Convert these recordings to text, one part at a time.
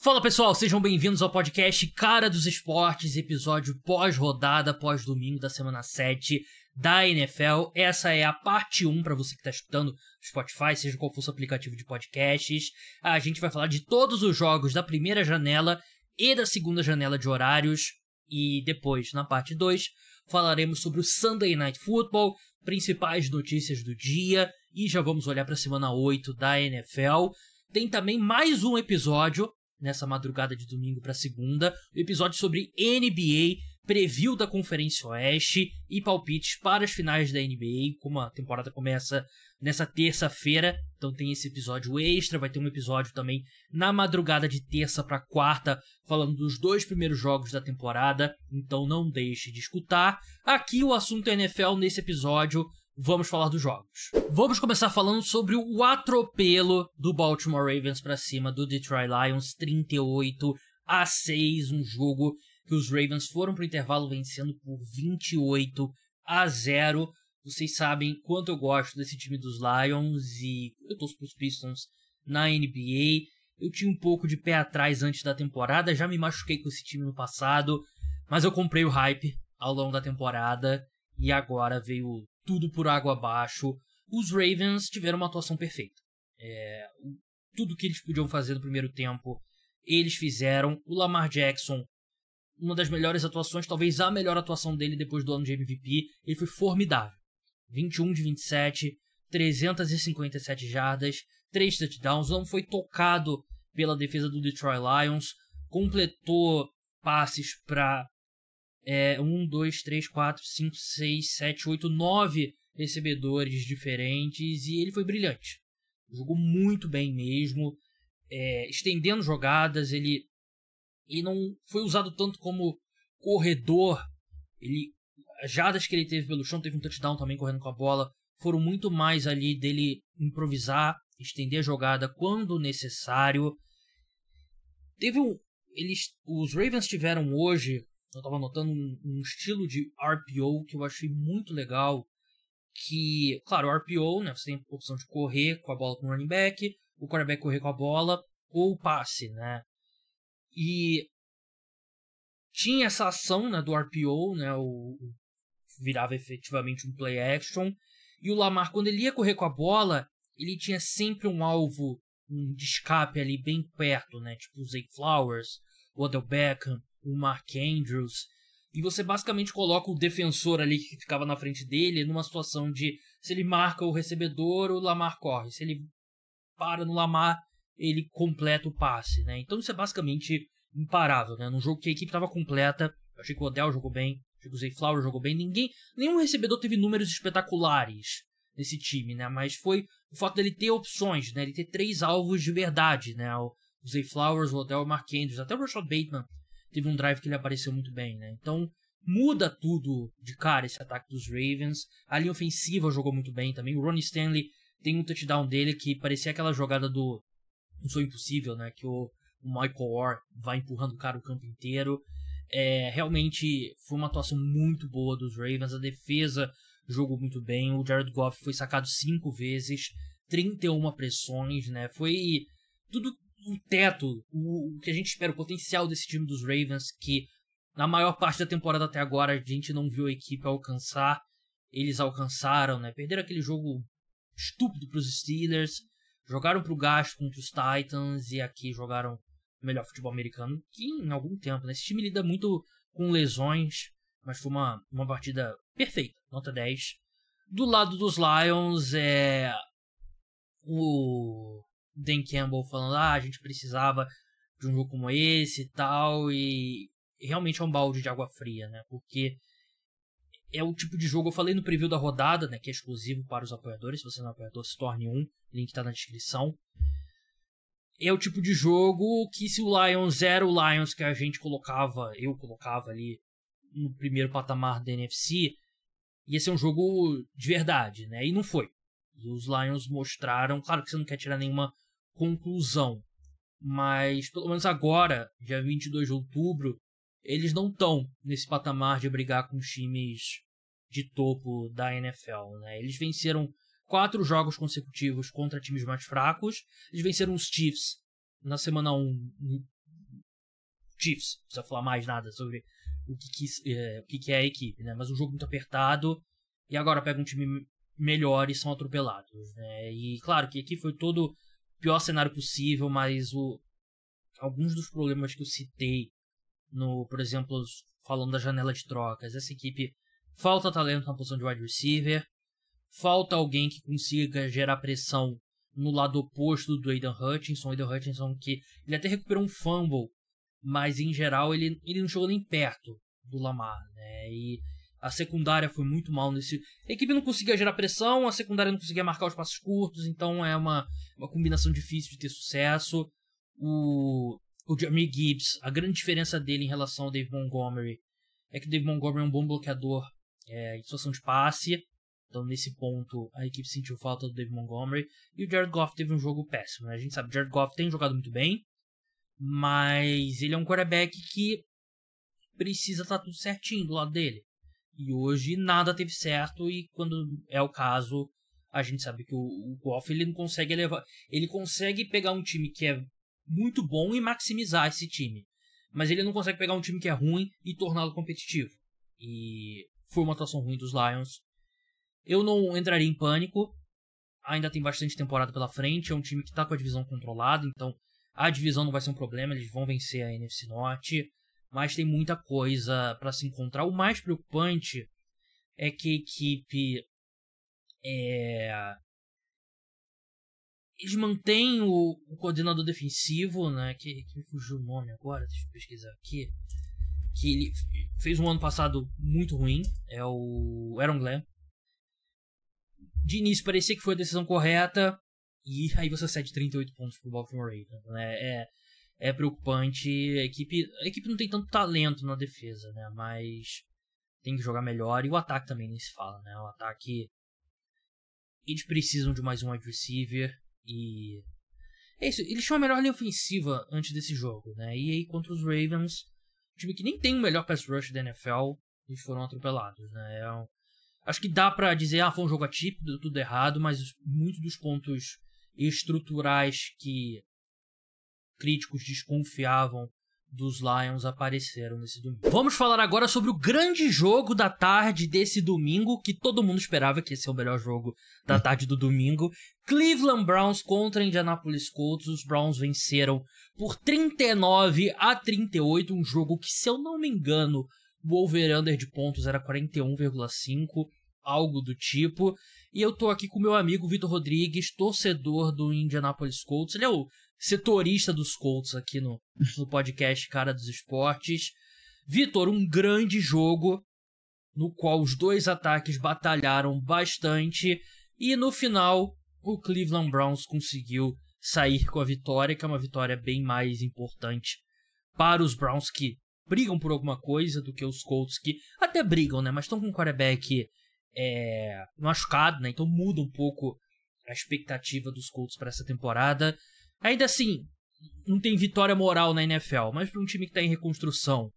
Fala pessoal, sejam bem-vindos ao podcast Cara dos Esportes, episódio pós-rodada, pós-domingo da semana 7 da NFL. Essa é a parte 1 para você que está escutando Spotify, seja qual for o seu aplicativo de podcasts. A gente vai falar de todos os jogos da primeira janela e da segunda janela de horários. E depois, na parte 2, falaremos sobre o Sunday Night Football, principais notícias do dia e já vamos olhar para a semana 8 da NFL. Tem também mais um episódio nessa madrugada de domingo para segunda, o episódio sobre NBA, preview da Conferência Oeste e palpites para as finais da NBA, como a temporada começa nessa terça-feira, então tem esse episódio extra, vai ter um episódio também na madrugada de terça para quarta, falando dos dois primeiros jogos da temporada, então não deixe de escutar. Aqui o assunto é NFL nesse episódio, vamos falar dos jogos. Vamos começar falando sobre o atropelo do Baltimore Ravens para cima do Detroit Lions, 38 a 6, um jogo que os Ravens foram para o intervalo vencendo por 28 a 0. Vocês sabem quanto eu gosto desse time dos Lions e eu torço para os Pistons na NBA. Eu tinha um pouco de pé atrás antes da temporada, já me machuquei com esse time no passado, mas eu comprei o hype ao longo da temporada e agora veio tudo por água abaixo. Os Ravens tiveram uma atuação perfeita. É, tudo que eles podiam fazer no primeiro tempo, eles fizeram. O Lamar Jackson, uma das melhores atuações, talvez a melhor atuação dele depois do ano de MVP, ele foi formidável. 21 de 27, 357 jardas, 3 touchdowns, não foi tocado pela defesa do Detroit Lions, completou passes para é, 1, 2, 3, 4, 5, 6, 7, 8, 9 recebedores diferentes e ele foi brilhante. Jogou muito bem mesmo, é, estendendo jogadas, ele, ele não foi usado tanto como corredor. Ele, as jadas que ele teve pelo chão, teve um touchdown também correndo com a bola, foram muito mais ali dele improvisar, estender a jogada quando necessário. Teve um, eles, os Ravens tiveram hoje eu estava notando um, um, estilo de RPO que eu achei muito legal. Que, claro, RPO, né? Você tem a opção de correr com a bola com o running back, o quarterback correr com a bola, ou o passe, né? E tinha essa ação né, do RPO, né? O, o, virava efetivamente um play action. E o Lamar, quando ele ia correr com a bola, ele tinha sempre um alvo, um de escape ali bem perto, né? Tipo o Zay Flowers, o Odell Beckham o Mark Andrews. E você basicamente coloca o defensor ali que ficava na frente dele numa situação de se ele marca o recebedor, o Lamar corre. Se ele para no Lamar, ele completa o passe, né? Então isso é basicamente imparável, né? Num jogo que a equipe estava completa, eu achei que o Odell jogou bem, achei que o Zay Flower jogou bem, ninguém, nenhum recebedor teve números espetaculares nesse time, né? Mas foi o fato dele ter opções, né? Ele ter três alvos de verdade, né? O Zay Flowers, o Odell Mark Andrews, até o Rashad Bateman teve um drive que ele apareceu muito bem, né? Então muda tudo de cara esse ataque dos Ravens. A linha ofensiva jogou muito bem também. O Ronnie Stanley tem um touchdown dele que parecia aquela jogada do Não Sou Impossível, né? Que o, o Michael Orr vai empurrando o cara o campo inteiro. É, realmente foi uma atuação muito boa dos Ravens. A defesa jogou muito bem. O Jared Goff foi sacado cinco vezes, 31 pressões, né? Foi tudo o teto, o, o que a gente espera, o potencial desse time dos Ravens, que na maior parte da temporada até agora a gente não viu a equipe alcançar. Eles alcançaram, né? Perderam aquele jogo estúpido para os Steelers, jogaram para o gasto contra os Titans e aqui jogaram o melhor futebol americano que em algum tempo. Né? Esse time lida muito com lesões, mas foi uma, uma partida perfeita, nota 10. Do lado dos Lions, é o Dan Campbell falando, ah, a gente precisava de um jogo como esse e tal, e realmente é um balde de água fria, né? Porque é o tipo de jogo, eu falei no preview da rodada, né, que é exclusivo para os apoiadores, se você não é apoiador, se torne um, link está na descrição. É o tipo de jogo que se o Lions era o Lions que a gente colocava, eu colocava ali no primeiro patamar da NFC, ia ser um jogo de verdade, né? E não foi. E os Lions mostraram, claro que você não quer tirar nenhuma conclusão. Mas pelo menos agora, dia 22 de outubro, eles não estão nesse patamar de brigar com times de topo da NFL. Né? Eles venceram quatro jogos consecutivos contra times mais fracos. Eles venceram os Chiefs na semana 1 Chiefs, não precisa falar mais nada sobre o que, que, é, o que, que é a equipe, né? Mas um jogo muito apertado e agora pega um time melhor e são atropelados, né? E claro que aqui foi todo pior cenário possível, mas o, alguns dos problemas que eu citei no, por exemplo, falando da janela de trocas, essa equipe falta talento na posição de wide receiver, falta alguém que consiga gerar pressão no lado oposto do Aidan Hutchinson, Aidan Hutchinson que ele até recuperou um fumble, mas em geral ele, ele não chegou nem perto do Lamar, né? E a secundária foi muito mal nesse. A equipe não conseguia gerar pressão, a secundária não conseguia marcar os passos curtos, então é uma, uma combinação difícil de ter sucesso. O, o Gibbs, a grande diferença dele em relação ao Dave Montgomery é que o Dave Montgomery é um bom bloqueador é, em situação de passe. Então, nesse ponto, a equipe sentiu falta do Dave Montgomery. E o Jared Goff teve um jogo péssimo. Né? A gente sabe o Jared Goff tem jogado muito bem, mas ele é um quarterback que precisa estar tá tudo certinho do lado dele. E hoje nada teve certo e quando é o caso, a gente sabe que o, o Goff ele não consegue elevar, ele consegue pegar um time que é muito bom e maximizar esse time, mas ele não consegue pegar um time que é ruim e torná-lo competitivo. E foi uma atuação ruim dos Lions. Eu não entraria em pânico. Ainda tem bastante temporada pela frente. É um time que está com a divisão controlada, então a divisão não vai ser um problema. Eles vão vencer a NFC Norte mas tem muita coisa para se encontrar. O mais preocupante é que a equipe é... eles mantêm o, o, coordenador defensivo, né? Que, que me fugiu o nome agora, deixa eu pesquisar aqui. Que ele fez um ano passado muito ruim, é o Aaron Glenn. De início parecia que foi a decisão correta, e aí você cede 38 pontos pro Baltimore Ravens. Né? É, é preocupante. A equipe, a equipe não tem tanto talento na defesa, né? Mas tem que jogar melhor. E o ataque também nem se fala, né? O ataque. Eles precisam de mais um wide receiver. E. É isso, eles tinham a melhor linha ofensiva antes desse jogo, né? E aí contra os Ravens, um time que nem tem o melhor pass rush da NFL, eles foram atropelados, né? É um... Acho que dá para dizer, ah, foi um jogo atípico, deu tudo errado, mas muitos dos pontos estruturais que críticos desconfiavam dos Lions apareceram nesse domingo. Vamos falar agora sobre o grande jogo da tarde desse domingo, que todo mundo esperava que ia ser o melhor jogo da tarde do domingo. Cleveland Browns contra Indianapolis Colts. Os Browns venceram por 39 a 38, um jogo que, se eu não me engano, o over-under de pontos era 41,5, algo do tipo. E eu tô aqui com meu amigo Vitor Rodrigues, torcedor do Indianapolis Colts. Ele é o setorista dos Colts aqui no, no podcast Cara dos Esportes. Vitor, um grande jogo no qual os dois ataques batalharam bastante e no final o Cleveland Browns conseguiu sair com a vitória, que é uma vitória bem mais importante para os Browns que brigam por alguma coisa do que os Colts que até brigam, né? Mas estão com um quarterback é, machucado, né? Então muda um pouco a expectativa dos Colts para essa temporada. Ainda assim, não tem vitória moral na NFL, mas para um time que está em reconstrução,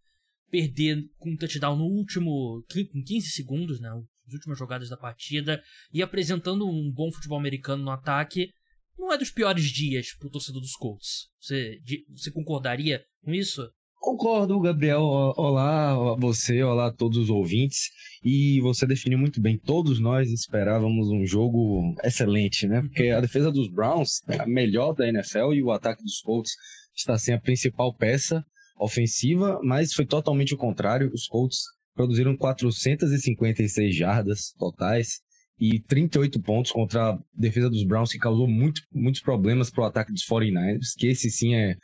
perder com um touchdown no último. com 15 segundos, né? As últimas jogadas da partida, e apresentando um bom futebol americano no ataque, não é dos piores dias para o torcedor dos Colts. Você, você concordaria com isso? Concordo, Gabriel. Olá a você, olá a todos os ouvintes. E você definiu muito bem. Todos nós esperávamos um jogo excelente, né? Porque a defesa dos Browns é a melhor da NFL e o ataque dos Colts está sem a principal peça ofensiva, mas foi totalmente o contrário. Os Colts produziram 456 jardas totais e 38 pontos contra a defesa dos Browns, que causou muito, muitos problemas para o ataque dos 49ers, que esse sim é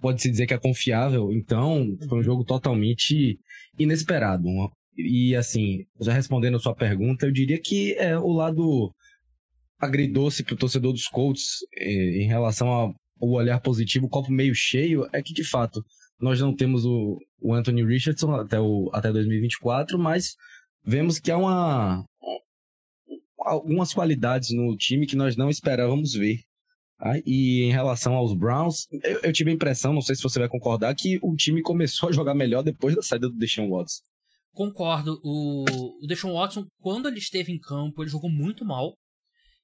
pode-se dizer que é confiável. Então, foi um jogo totalmente inesperado. E, assim, já respondendo a sua pergunta, eu diria que é o lado agridoce para o torcedor dos Colts eh, em relação ao olhar positivo, o copo meio cheio, é que, de fato, nós não temos o, o Anthony Richardson até, o, até 2024, mas vemos que há uma, algumas qualidades no time que nós não esperávamos ver. Ah, e em relação aos Browns, eu, eu, tive a impressão, não sei se você vai concordar, que o time começou a jogar melhor depois da saída do Deshaun Watson. Concordo. O, o Deshaun Watson, quando ele esteve em campo, ele jogou muito mal.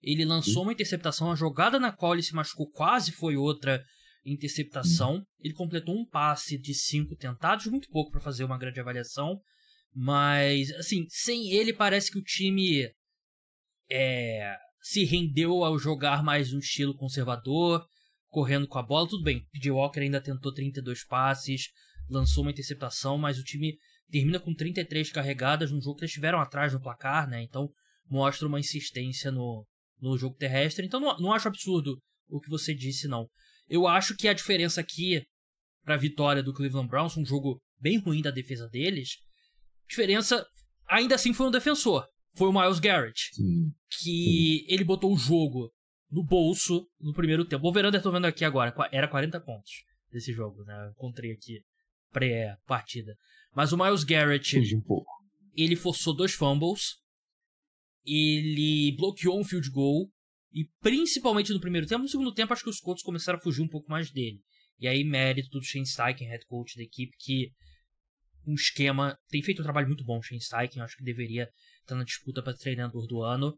Ele lançou Sim. uma interceptação, a jogada na qual ele se machucou quase foi outra interceptação. Uhum. Ele completou um passe de cinco tentados, muito pouco para fazer uma grande avaliação. Mas, assim, sem ele parece que o time é, se rendeu ao jogar mais um estilo conservador, correndo com a bola. Tudo bem, PJ Walker ainda tentou 32 passes, lançou uma interceptação, mas o time termina com 33 carregadas num jogo que eles estiveram atrás no placar, né? Então mostra uma insistência no, no jogo terrestre. Então não, não acho absurdo o que você disse, não. Eu acho que a diferença aqui para a vitória do Cleveland Browns, um jogo bem ruim da defesa deles, diferença ainda assim foi um defensor. Foi o Miles Garrett. Sim. Que ele botou o jogo no bolso no primeiro tempo. O Verander, tô vendo aqui agora, era 40 pontos desse jogo, né? Eu encontrei aqui pré-partida. Mas o Miles Garrett. Um ele forçou dois fumbles. Ele bloqueou um field goal. E principalmente no primeiro tempo, no segundo tempo, acho que os Colts começaram a fugir um pouco mais dele. E aí, mérito do Shane Steichen, head coach da equipe, que um esquema. Tem feito um trabalho muito bom, Shane Steichen. Acho que deveria estar na disputa para treinador do ano.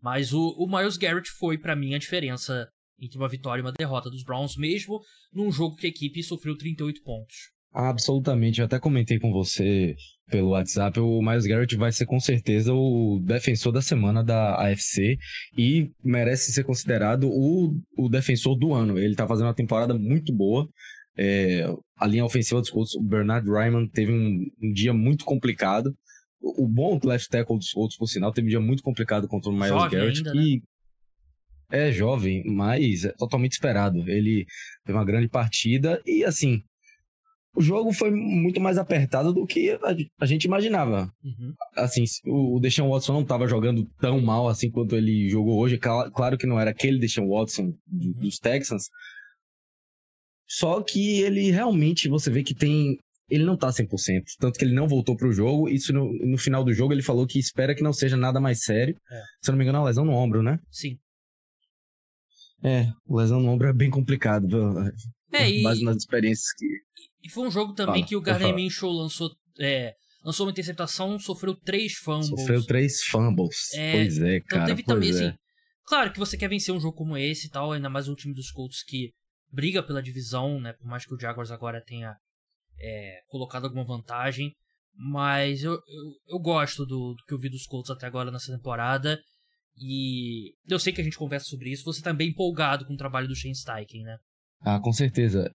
Mas o, o Miles Garrett foi, para mim, a diferença entre uma vitória e uma derrota dos Browns, mesmo num jogo que a equipe sofreu 38 pontos. Absolutamente, eu até comentei com você pelo WhatsApp, o Miles Garrett vai ser com certeza o defensor da semana da AFC e merece ser considerado o, o defensor do ano. Ele tá fazendo uma temporada muito boa. É, a linha ofensiva dos Colts, o Bernard Ryman teve um, um, dia muito complicado. O, o bom left tackle dos Colts, por sinal, teve um dia muito complicado contra o Miles jovem Garrett. Ainda, né? é jovem, mas é totalmente esperado. Ele teve uma grande partida e assim, o jogo foi muito mais apertado do que a, gente imaginava. Uhum. Assim, o Deshaun Watson não estava jogando tão mal assim quanto ele jogou hoje. Claro que não era aquele Deshaun Watson uhum. dos Texans, só que ele realmente, você vê que tem. Ele não tá 100%. Tanto que ele não voltou pro jogo. Isso no, no final do jogo ele falou que espera que não seja nada mais sério. É. Se eu não me engano, é uma lesão no ombro, né? Sim. É, lesão no ombro é bem complicado. É, e... Base nas experiências que. E foi um jogo também Fala, que o Gardner Minshew lançou. É, lançou uma interceptação, sofreu três fumbles. Sofreu três fumbles. É, pois é, então cara. Teve também, é. assim. Claro que você quer vencer um jogo como esse e tal, ainda mais o time dos Colts que briga pela divisão, né? Por mais que o Jaguars agora tenha é, colocado alguma vantagem. Mas eu, eu, eu gosto do, do, que eu vi dos Colts até agora nessa temporada. E eu sei que a gente conversa sobre isso. Você tá bem empolgado com o trabalho do Shane Steichen, né? Ah, com certeza.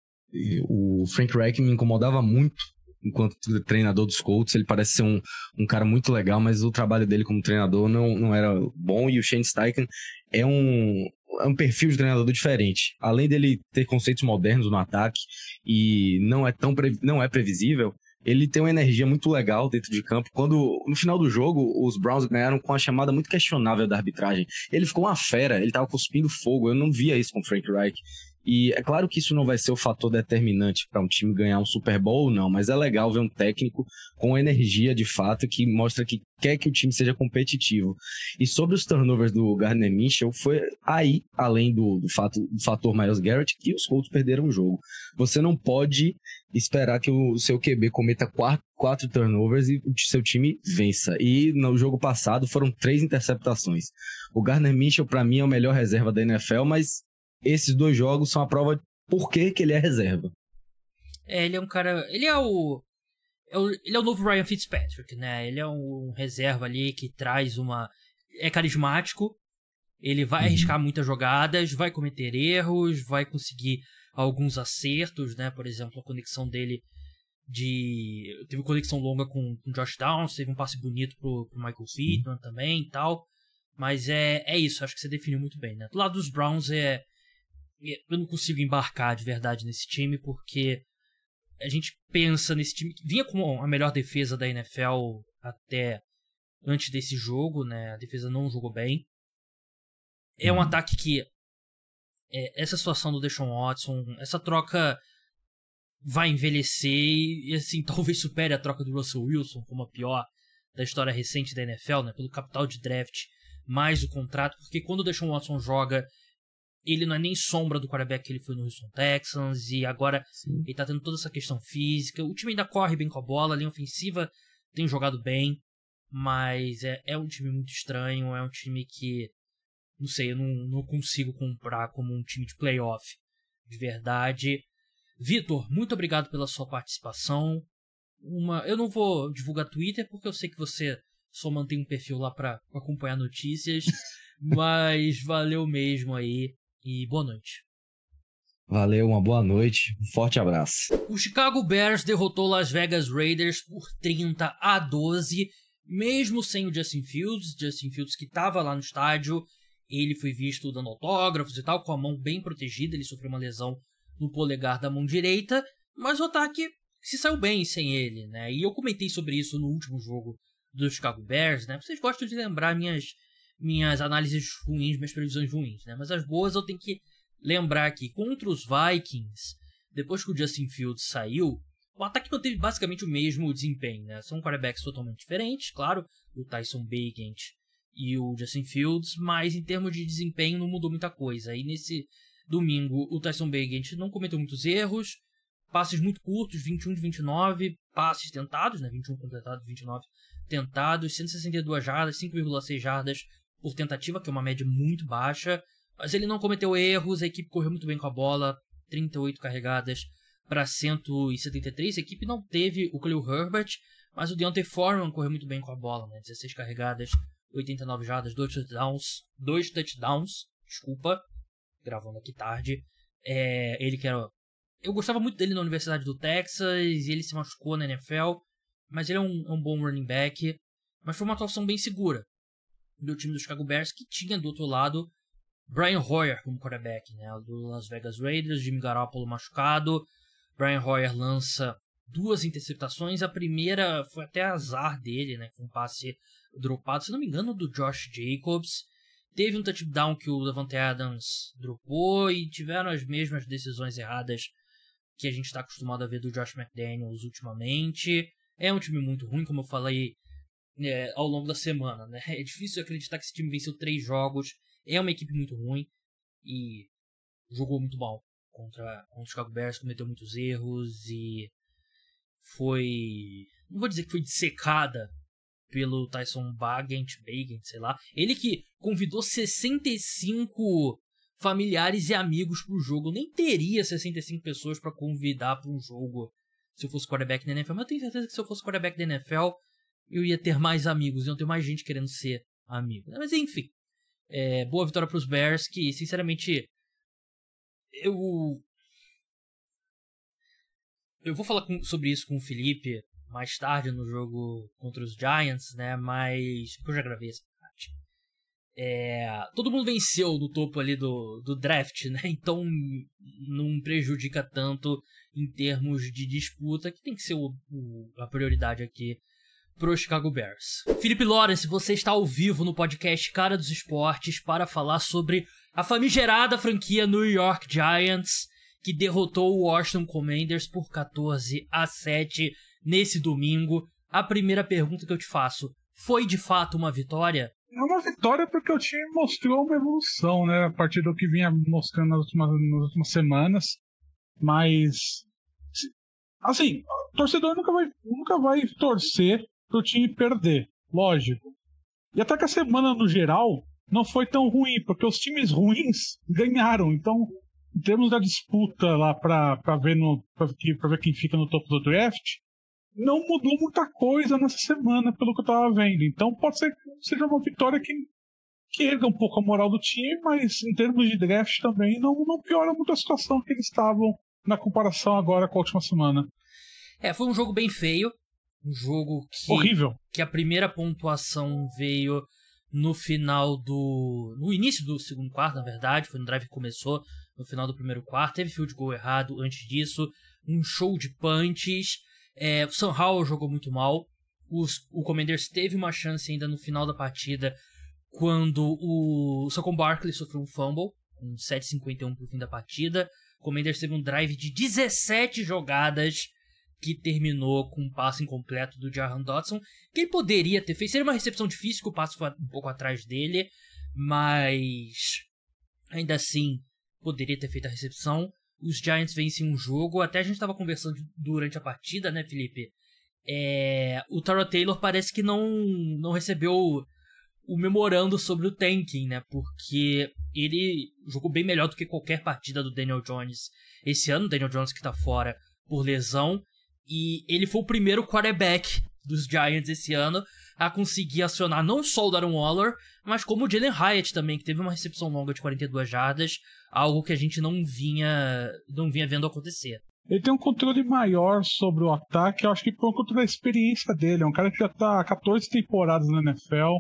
O Frank Reich me incomodava muito enquanto treinador dos Colts. Ele parece ser um, um cara muito legal, mas o trabalho dele como treinador não, não era bom. E o Shane Steichen é um, é um perfil de treinador diferente. Além dele ter conceitos modernos no ataque e não é tão não é previsível, ele tem uma energia muito legal dentro de campo. Quando no final do jogo os Browns ganharam com uma chamada muito questionável da arbitragem, ele ficou uma fera, ele tava cuspindo fogo. Eu não via isso com o Frank Reich. E é claro que isso não vai ser o fator determinante para um time ganhar um Super Bowl ou não, mas é legal ver um técnico com energia de fato que mostra que quer que o time seja competitivo. E sobre os turnovers do Gardner Minshew, foi aí, além do, do, fato, do fator Miles Garrett, que os Colts perderam o jogo. Você não pode esperar que o seu QB cometa quatro, quatro turnovers e o seu time vença. E no jogo passado foram três interceptações. O Gardner Minshew, para mim, é o melhor reserva da NFL, mas esses dois jogos são a prova por que, que ele é reserva. É, ele é um cara. Ele é o, é o. Ele é o novo Ryan Fitzpatrick, né? Ele é um, um reserva ali que traz uma. É carismático. Ele vai uhum. arriscar muitas jogadas, vai cometer erros, vai conseguir alguns acertos, né? Por exemplo, a conexão dele de. Teve conexão longa com, com Josh Downs, teve um passe bonito pro, pro Michael Pittman também e tal. Mas é, é isso, acho que você definiu muito bem, né? Do lado dos Browns é eu não consigo embarcar de verdade nesse time porque a gente pensa nesse time que vinha com a melhor defesa da NFL até antes desse jogo, né? A defesa não jogou bem. É um uhum. ataque que é, essa situação do Deshaun Watson, essa troca vai envelhecer e assim talvez supere a troca do Russell Wilson como a pior da história recente da NFL, né? Pelo capital de draft mais o contrato, porque quando o Deshaun Watson joga ele não é nem sombra do quarterback que ele foi no Houston Texans, e agora Sim. ele tá tendo toda essa questão física. O time ainda corre bem com a bola, a linha ofensiva tem jogado bem, mas é, é um time muito estranho, é um time que, não sei, eu não, não consigo comprar como um time de playoff de verdade. Vitor, muito obrigado pela sua participação. Uma, eu não vou divulgar Twitter porque eu sei que você só mantém um perfil lá para acompanhar notícias, mas valeu mesmo aí e boa noite. Valeu, uma boa noite, um forte abraço. O Chicago Bears derrotou Las Vegas Raiders por 30 a 12, mesmo sem o Justin Fields, Justin Fields que estava lá no estádio, ele foi visto dando autógrafos e tal, com a mão bem protegida, ele sofreu uma lesão no polegar da mão direita, mas o ataque se saiu bem sem ele, né? E eu comentei sobre isso no último jogo do Chicago Bears, né? Vocês gostam de lembrar minhas minhas análises ruins, minhas previsões ruins, né? Mas as boas eu tenho que lembrar que contra os Vikings, depois que o Justin Fields saiu, o ataque manteve basicamente o mesmo desempenho, né? São quarterbacks totalmente diferentes, claro, o Tyson Bagent e o Justin Fields, mas em termos de desempenho não mudou muita coisa. E nesse domingo, o Tyson Bagent não cometeu muitos erros, passes muito curtos, 21 de 29, passes tentados, né? 21 completados, 29 tentados, 162 jardas, 5,6 jardas por tentativa, que é uma média muito baixa. Mas ele não cometeu erros, a equipe correu muito bem com a bola, 38 carregadas para 173. A equipe não teve o Khalil Herbert, mas o Deontay Foreman correu muito bem com a bola, né? 16 carregadas, 89 jardas, 2 touchdowns, 2 touchdowns, desculpa, gravando aqui tarde. É, ele que era eu gostava muito dele na Universidade do Texas e ele se machucou na NFL, mas ele é um, um bom running back. Mas foi uma atuação bem segura do time do Chicago Bears, que tinha do outro lado Brian Hoyer como quarterback, né? Do Las Vegas Raiders, Jimmy Garoppolo machucado. Brian Hoyer lança duas interceptações. A primeira foi até azar dele, né? Com um passe dropado, se não me engano, do Josh Jacobs. Teve um touchdown que o Levante Adams dropou e tiveram as mesmas decisões erradas que a gente está acostumado a ver do Josh McDaniels ultimamente. É um time muito ruim, como eu falei é, ao longo da semana, né? É difícil acreditar que esse time venceu três jogos é uma equipe muito ruim e jogou muito mal contra, contra o Chicago Bears, cometeu muitos erros e foi. Não vou dizer que foi dissecada pelo Tyson Bagent, Bagent, sei lá. Ele que convidou 65 familiares e amigos pro jogo. Nem teria 65 pessoas para convidar para um jogo se eu fosse quarterback da NFL. Mas eu tenho certeza que se eu fosse quarterback da NFL, eu ia ter mais amigos, iam ter mais gente querendo ser amigo. Mas enfim, é, boa vitória para os Bears, que sinceramente eu eu vou falar com, sobre isso com o Felipe mais tarde no jogo contra os Giants, né? Mas eu já gravei essa parte. É, todo mundo venceu no topo ali do, do draft, né? Então não prejudica tanto em termos de disputa, que tem que ser o, o, a prioridade aqui pro Chicago Bears. Felipe Lawrence, você está ao vivo no podcast Cara dos Esportes para falar sobre a famigerada franquia New York Giants, que derrotou o Washington Commanders por 14 a 7 nesse domingo. A primeira pergunta que eu te faço, foi de fato uma vitória? É uma vitória porque o time mostrou uma evolução, né? A partir do que vinha mostrando nas últimas, nas últimas semanas. Mas. Assim, o torcedor nunca vai, nunca vai torcer pro time perder, lógico. E até que a semana no geral não foi tão ruim, porque os times ruins ganharam. Então, em termos da disputa lá para ver, no, pra, ver quem fica no topo do draft, não mudou muita coisa nessa semana, pelo que eu tava vendo. Então, pode ser que seja uma vitória que, que erga um pouco a moral do time, mas em termos de draft também não, não piora muito a situação que eles estavam na comparação agora com a última semana. É, foi um jogo bem feio. Um jogo que. Horrível. Que a primeira pontuação veio no final do. No início do segundo quarto, na verdade. Foi no drive que começou no final do primeiro quarto. Teve field goal errado antes disso. Um show de punches. É, o Sam Howell jogou muito mal. Os, o Commanders teve uma chance ainda no final da partida quando o Saquon Barkley sofreu um fumble, com 7,51 pro fim da partida. O Commanders teve um drive de 17 jogadas que terminou com um passe incompleto do Jahan Dodson, que ele poderia ter feito. Seria uma recepção difícil, que o passe foi um pouco atrás dele, mas ainda assim poderia ter feito a recepção. Os Giants vencem um jogo, até a gente estava conversando durante a partida, né, Felipe? É, o Tara Taylor parece que não, não recebeu o memorando sobre o tanking, né? Porque ele jogou bem melhor do que qualquer partida do Daniel Jones esse ano. Daniel Jones que tá fora por lesão. E ele foi o primeiro quarterback dos Giants esse ano a conseguir acionar não só o Darren Waller, mas como o Jalen Hyatt também, que teve uma recepção longa de 42 jardas, algo que a gente não vinha, não vinha vendo acontecer. Ele tem um controle maior sobre o ataque, eu acho que por conta da experiência dele. É um cara que já está há 14 temporadas na NFL,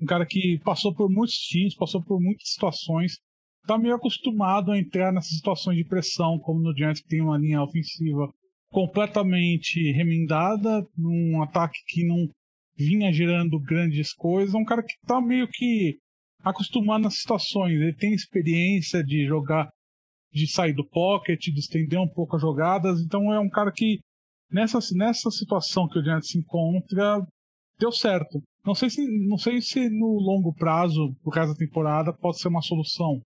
um cara que passou por muitos times, passou por muitas situações, está meio acostumado a entrar nessas situações de pressão, como no Giants que tem uma linha ofensiva completamente remendada, num ataque que não vinha gerando grandes coisas. Um cara que está meio que acostumado nas situações. Ele tem experiência de jogar, de sair do pocket, de estender um pouco as jogadas. Então é um cara que nessa, nessa situação que o Giants se encontra deu certo. Não sei se não sei se no longo prazo, por causa da temporada, pode ser uma solução.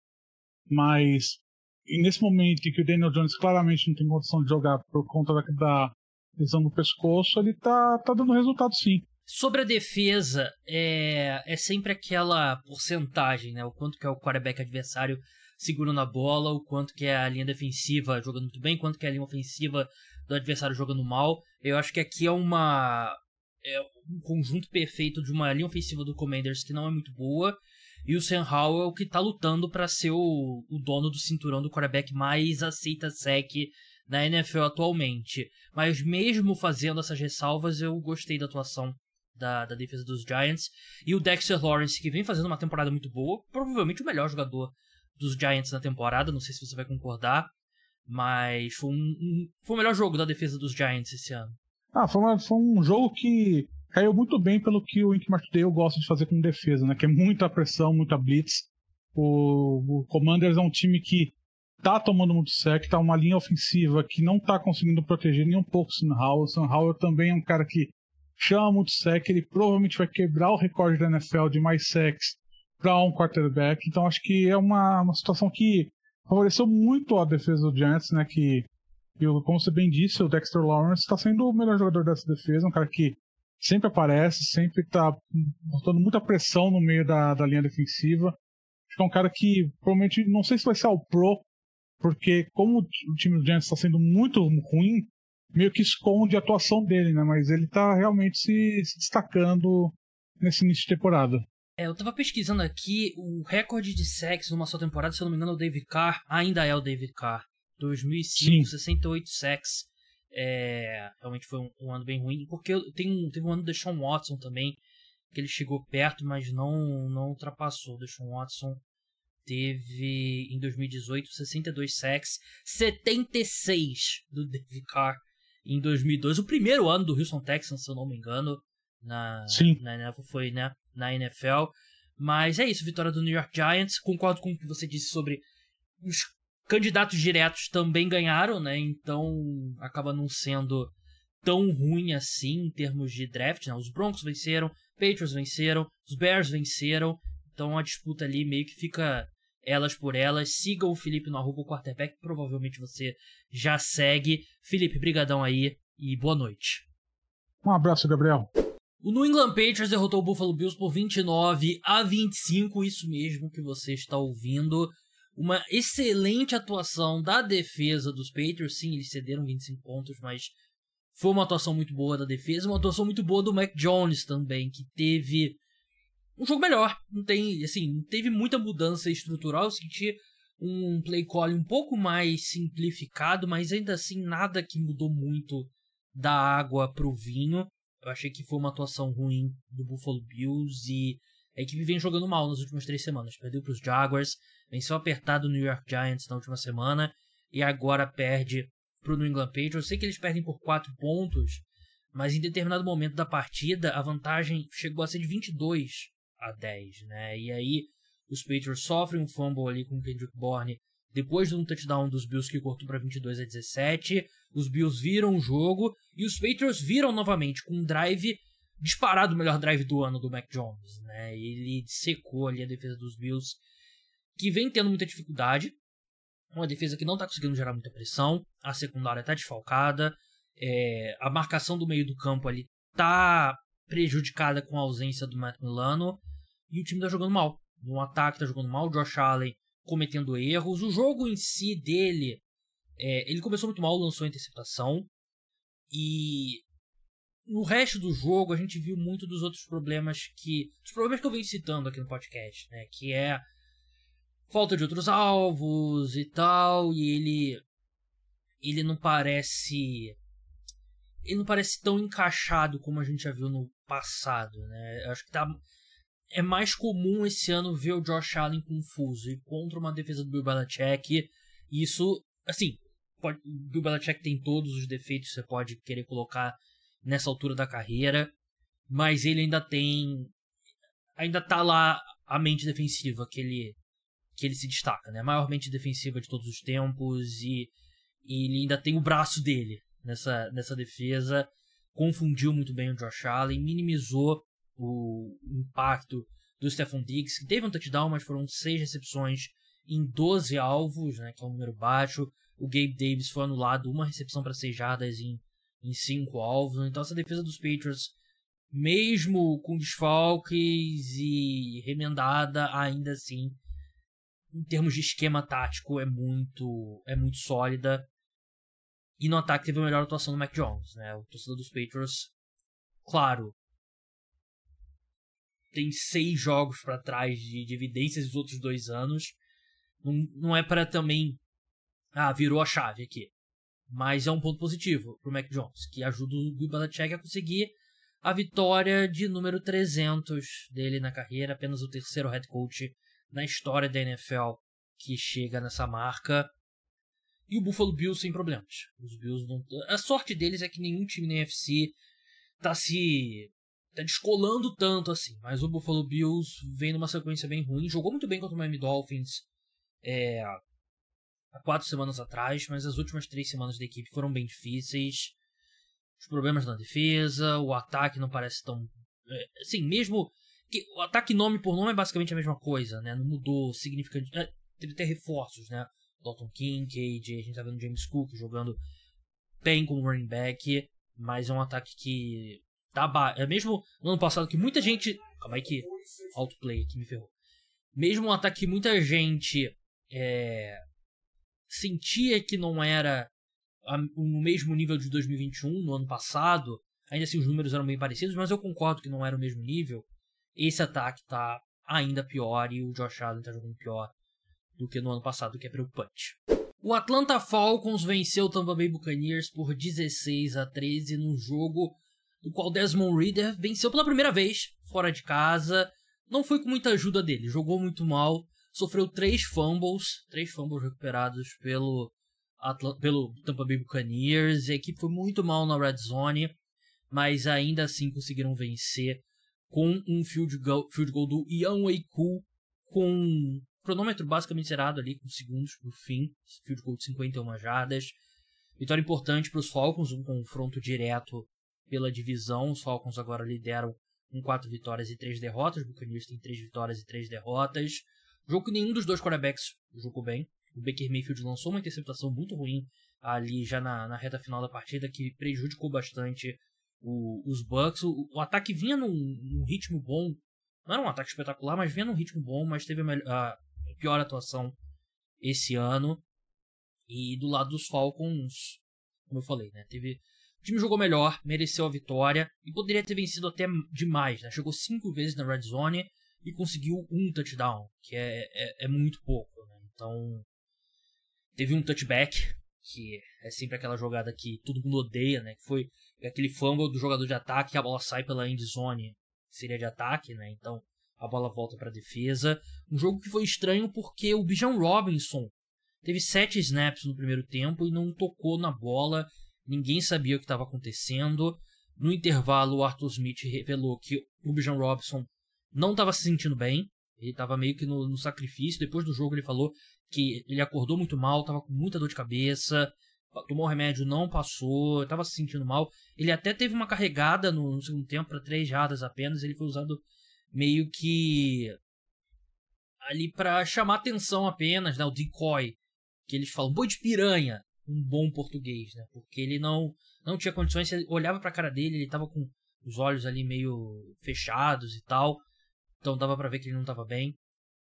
Mas nesse momento em que o Daniel Jones claramente não tem condição de jogar por conta da, da lesão no pescoço, ele tá, tá dando resultado sim. Sobre a defesa, é, é sempre aquela porcentagem, né? O quanto que é o quarterback adversário segurando a bola, o quanto que é a linha defensiva jogando muito bem, quanto que é a linha ofensiva do adversário jogando mal. Eu acho que aqui é uma é um conjunto perfeito de uma linha ofensiva do Commanders que não é muito boa e o Sam Howell que tá lutando para ser o, o dono do cinturão do quarterback mais aceita sec na NFL atualmente. Mas mesmo fazendo essas ressalvas, eu gostei da atuação da, da defesa dos Giants. E o Dexter Lawrence, que vem fazendo uma temporada muito boa, provavelmente o melhor jogador dos Giants na temporada, não sei se você vai concordar, mas foi, um, um foi o melhor jogo da defesa dos Giants esse ano. Ah, foi, uma, foi um jogo que caiu muito bem pelo que o Ink Martindale gosta de fazer com defesa, né? Que é muita pressão, muita blitz. O, o Commanders é um time que tá tomando muito sec, tá uma linha ofensiva que não tá conseguindo proteger nem um pouco o Howell. O Howell também é um cara que chama muito sec, ele provavelmente vai quebrar o recorde da NFL de mais sacks para um quarterback. Então acho que é uma, uma situação que favoreceu muito a defesa do Giants, né? Que, como você bem disse, o Dexter Lawrence está sendo o melhor jogador dessa defesa, um cara que sempre aparece, sempre está botando muita pressão no meio da, da linha defensiva. Acho que é um cara que provavelmente não sei se vai ser ao pro, porque como o time do Giants está sendo muito ruim, meio que esconde a atuação dele, né? Mas ele tá realmente se, se destacando nesse início de temporada. É, eu tava pesquisando aqui, o recorde de sacks numa só temporada, se eu não me engano, é o David Carr, ainda é o David Carr. 2005, Sim. 68 sacks. É, realmente foi um, um, ano bem ruim, porque tem, teve um ano do Sean Watson também, que ele chegou perto, mas não, não ultrapassou. O Sean Watson teve em 2018 62 sacks, 76 do David Carr em 2002, o primeiro ano do Houston Texans, se eu não me engano, na, Sim. na NFL, foi né, na NFL. Mas é isso, vitória do New York Giants. Concordo com o que você disse sobre os candidatos diretos também ganharam, né? Então acaba não sendo tão ruim assim em termos de draft. Né? Os Broncos venceram, Patriots venceram, os Bears venceram. Então a disputa ali meio que fica elas por elas. Sigam o Felipe no arroba quarterback, provavelmente você já segue. Felipe, brigadão aí e boa noite. Um abraço, Gabriel. O New England Patriots derrotou o Buffalo Bills por 29 a 25, isso mesmo que você está ouvindo. Uma excelente atuação da defesa dos Patriots. Sim, eles cederam 25 pontos, mas foi uma atuação muito boa da defesa. Uma atuação muito boa do Mac Jones também, que teve um jogo melhor. Não tem, assim, não teve muita mudança estrutural. Eu senti um play call um pouco mais simplificado, mas ainda assim nada que mudou muito da água pro vinho. Eu achei que foi uma atuação ruim do Buffalo Bills e a equipe vem jogando mal nas últimas três semanas. Perdeu para os Jaguars, venceu apertado o New York Giants na última semana e agora perde para o New England Patriots. Eu sei que eles perdem por quatro pontos, mas em determinado momento da partida a vantagem chegou a ser de 22 a 10, né? E aí os Patriots sofrem um fumble ali com o Kendrick Bourne depois de um touchdown dos Bills que cortou para 22 a 17. Os Bills viram o jogo e os Patriots viram novamente com um drive disparado o melhor drive do ano do Mac Jones, né? Ele secou ali a defesa dos Bills, que vem tendo muita dificuldade. Uma defesa que não está conseguindo gerar muita pressão. A secundária está desfalcada. É, a marcação do meio do campo ali tá prejudicada com a ausência do Matt Milano. e o time tá jogando mal. No ataque tá jogando mal, o Josh Allen cometendo erros. O jogo em si dele, é, ele começou muito mal, lançou a interceptação. E no resto do jogo a gente viu muito dos outros problemas que. Os problemas que eu venho citando aqui no podcast, né? Que é falta de outros alvos e tal. E ele. Ele não parece. Ele não parece tão encaixado como a gente já viu no passado, né? Eu acho que tá. É mais comum esse ano ver o Josh Allen confuso e contra uma defesa do Bill Belichick. Isso, assim, pode, o Bill Belichick tem todos os defeitos que você pode querer colocar nessa altura da carreira, mas ele ainda tem ainda tá lá a mente defensiva que ele que ele se destaca, né? A maior mente defensiva de todos os tempos e, e ele ainda tem o braço dele nessa nessa defesa. Confundiu muito bem o Josh Allen, minimizou o impacto do Stephon Diggs, que teve um touchdown, mas foram seis recepções em 12 alvos, né, que é um número baixo. O Gabe Davis foi anulado, uma recepção para seis jardas em em cinco alvos. Então essa defesa dos Patriots, mesmo com desfalques e remendada, ainda assim, em termos de esquema tático, é muito, é muito sólida. E no ataque teve a melhor atuação do Mac Jones, né? O torcedor dos Patriots, claro, tem seis jogos para trás de, de, evidências dos outros dois anos. Não, não é para também. Ah, virou a chave aqui. Mas é um ponto positivo pro Mac Jones, que ajuda o Bill Belichick a conseguir a vitória de número 300 dele na carreira, apenas o terceiro head coach na história da NFL que chega nessa marca. E o Buffalo Bills sem problemas. Os Bills não... A sorte deles é que nenhum time na NFC tá se tá descolando tanto assim, mas o Buffalo Bills vem numa sequência bem ruim, jogou muito bem contra o Miami Dolphins, é, há quatro semanas atrás, mas as últimas três semanas da equipe foram bem difíceis. Os problemas na defesa, o ataque não parece tão. É, assim, mesmo. que O ataque nome por nome é basicamente a mesma coisa, né? Não mudou significativamente. É, teve até reforços, né? Dalton King, KJ, a gente tá vendo James Cook jogando bem como running back, mas é um ataque que tá ba... é mesmo no ano passado que muita gente, calma aí que autoplay aqui me ferrou. Mesmo um ataque que muita gente é sentia que não era o mesmo nível de 2021 no ano passado, ainda assim os números eram bem parecidos, mas eu concordo que não era o mesmo nível. Esse ataque tá ainda pior e o Josh Allen tá jogando pior do que no ano passado, o que é preocupante. O Atlanta Falcons venceu o Tampa Bay Buccaneers por 16 a 13 num jogo no qual Desmond Reader venceu pela primeira vez fora de casa. Não foi com muita ajuda dele, jogou muito mal, sofreu três fumbles, três fumbles recuperados pelo, pelo Tampa Bay Buccaneers. A equipe foi muito mal na red zone, mas ainda assim conseguiram vencer com um field goal, field goal do Ian Weiku com cronômetro basicamente zerado ali, com segundos pro fim, field goal de 51 jardas. Vitória importante para os Falcons, um confronto direto pela divisão. Os Falcons agora lideram com 4 vitórias e 3 derrotas. O Buccaneers tem 3 vitórias e 3 derrotas. Jogo que nenhum dos dois quarterbacks jogou bem. O Baker Mayfield lançou uma interceptação muito ruim ali já na, na reta final da partida que prejudicou bastante o, os Bucks. O, o, ataque vinha num, num, ritmo bom. Não era um ataque espetacular, mas vinha num ritmo bom, mas teve a, melhor, a pior atuação esse ano. E do lado dos Falcons, como eu falei, né? Teve, o time jogou melhor, mereceu a vitória e poderia ter vencido até demais, né? Chegou cinco vezes na red zone e conseguiu um touchdown, que é, é, é muito pouco. Né? Então, teve um touchback, que é sempre aquela jogada que todo mundo odeia, né? Que foi aquele fumble do jogador de ataque, que a bola sai pela end zone, seria de ataque, né? Então, a bola volta para defesa. Um jogo que foi estranho porque o Bijan Robinson teve sete snaps no primeiro tempo e não tocou na bola. Ninguém sabia o que estava acontecendo. No intervalo, o Arthur Smith revelou que o Bijan Robinson não estava se sentindo bem. Ele estava meio que no, no, sacrifício. Depois do jogo, ele falou que ele acordou muito mal, estava com muita dor de cabeça, tomou remédio, não passou, estava se sentindo mal. Ele até teve uma carregada no, no segundo tempo para três jardas apenas. Ele foi usado meio que ali para chamar atenção apenas, né? O decoy, que eles falam, boi de piranha, um bom português, né? Porque ele não não tinha condições, você olhava para a cara dele, ele estava com os olhos ali meio fechados e tal então dava para ver que ele não estava bem.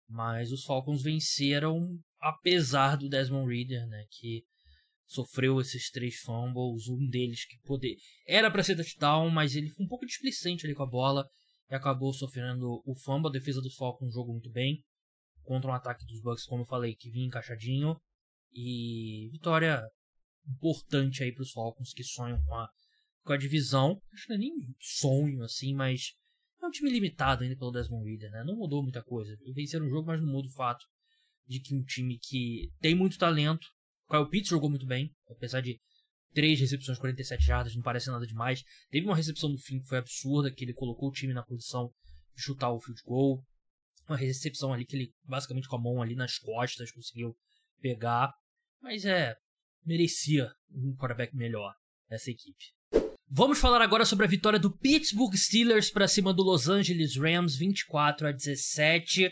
Mas os Falcons venceram apesar do Desmond Reader, né, que sofreu esses três fumbles, um deles que poder era para ser touchdown, mas ele foi um pouco displicente ali com a bola e acabou sofrendo o fumble. A defesa dos Falcons jogou muito bem contra um ataque dos Bucks, como eu falei, que vinha encaixadinho e vitória importante aí para os Falcons que sonham com a com a divisão. Acho que não é nem sonho assim, mas é um time limitado ainda pelo Desmond Reader, né? Não mudou muita coisa. Venceram o jogo, mas não muda o fato de que um time que tem muito talento. O Kyle Pitts jogou muito bem, apesar de três recepções, 47 jardas, não parece nada demais. Teve uma recepção no fim que foi absurda, que ele colocou o time na posição de chutar o field goal. Uma recepção ali que ele, basicamente com a mão ali nas costas, conseguiu pegar. Mas é, merecia um quarterback melhor essa equipe. Vamos falar agora sobre a vitória do Pittsburgh Steelers para cima do Los Angeles Rams, 24 a 17.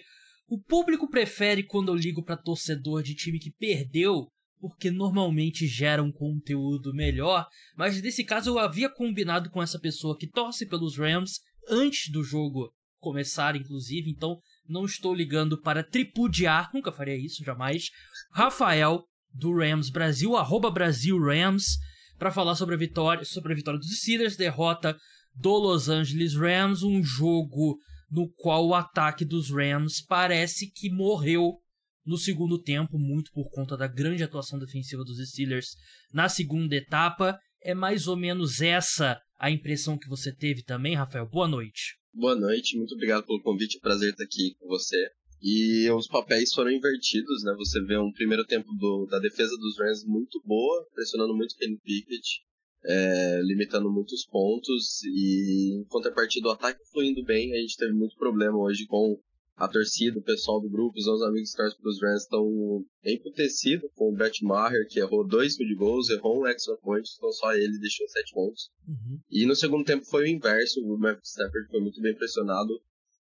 O público prefere quando eu ligo para torcedor de time que perdeu, porque normalmente gera um conteúdo melhor, mas nesse caso eu havia combinado com essa pessoa que torce pelos Rams antes do jogo começar, inclusive, então não estou ligando para tripudiar, nunca faria isso, jamais. Rafael, do Rams Brasil, arroba Brasil Rams, para falar sobre a vitória, sobre a vitória dos Steelers, derrota do Los Angeles Rams, um jogo no qual o ataque dos Rams parece que morreu no segundo tempo, muito por conta da grande atuação defensiva dos Steelers na segunda etapa. É mais ou menos essa a impressão que você teve também, Rafael? Boa noite. Boa noite, muito obrigado pelo convite, prazer estar aqui com você. E os papéis foram invertidos, né? Você vê um primeiro tempo do, da defesa dos Rams muito boa, pressionando muito Kenny Pickett, é, limitando muitos pontos, e em contrapartida o ataque foi indo bem, a gente teve muito problema hoje com a torcida, o pessoal do grupo, os nossos amigos que torcem para os Rams estão emputecidos com o Brett Maher, que errou dois field goals, errou um extra point, então só ele deixou sete pontos. Uhum. E no segundo tempo foi o inverso, o Matthew Stafford foi muito bem pressionado,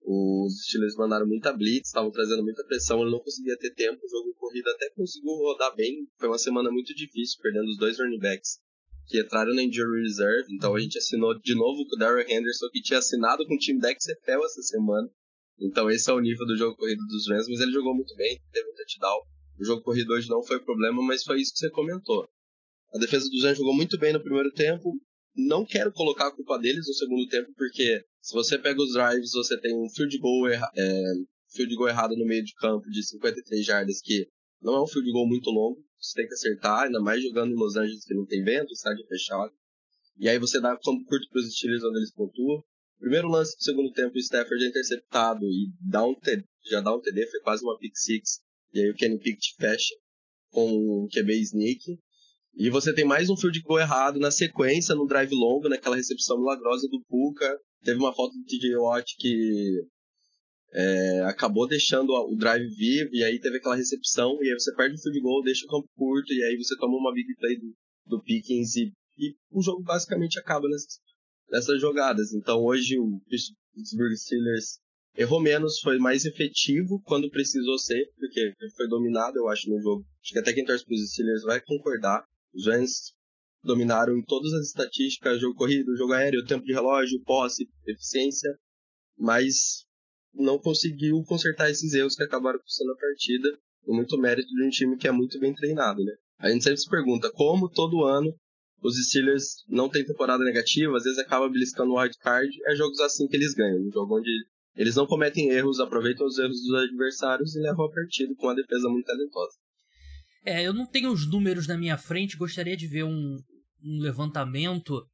os Steelers mandaram muita blitz, estavam trazendo muita pressão, ele não conseguia ter tempo, o jogo corrido até conseguiu rodar bem. Foi uma semana muito difícil, perdendo os dois running backs que entraram na injury reserve. Então a gente assinou de novo com o Darrell Henderson, que tinha assinado com o time da XFL essa semana. Então esse é o nível do jogo corrido dos Rams, mas ele jogou muito bem, teve um touchdown. O jogo corrido hoje não foi problema, mas foi isso que você comentou. A defesa dos Rams jogou muito bem no primeiro tempo. Não quero colocar a culpa deles no segundo tempo, porque se você pega os drives, você tem um field goal, erra, é, field goal errado no meio de campo de 53 jardas, que não é um field goal muito longo, você tem que acertar, ainda mais jogando em Los Angeles que não tem vento, estádio fechado. E aí você dá campo curto para os Steelers onde eles pontuam. Primeiro lance do segundo tempo, o Stafford é interceptado e dá um TD, já dá um TD, foi quase uma pick six. E aí o Kenny Pickett fecha com um QB sneak. E você tem mais um field goal errado na sequência, no drive longo, naquela recepção milagrosa do Puka. Teve uma falta do TJ Watt que é, acabou deixando o drive vivo, e aí teve aquela recepção, e aí você perde o field goal, deixa o campo curto, e aí você toma uma big play do, do Pickens, e, e o jogo basicamente acaba nessas, nessas jogadas. Então hoje o Pittsburgh Steelers errou menos, foi mais efetivo quando precisou ser, porque foi dominado, eu acho, no jogo. Acho que até quem torce para os Steelers vai concordar. Os Rams dominaram em todas as estatísticas, jogo corrido, jogo aéreo, tempo de relógio, posse, eficiência, mas não conseguiu consertar esses erros que acabaram custando a partida, com muito mérito de um time que é muito bem treinado, né? A gente sempre se pergunta como todo ano os Steelers não têm temporada negativa, às vezes acaba beliscando o card, é jogos assim que eles ganham, um jogo onde eles não cometem erros, aproveitam os erros dos adversários e levam a partida com uma defesa muito talentosa. É, eu não tenho os números na minha frente, gostaria de ver um, um levantamento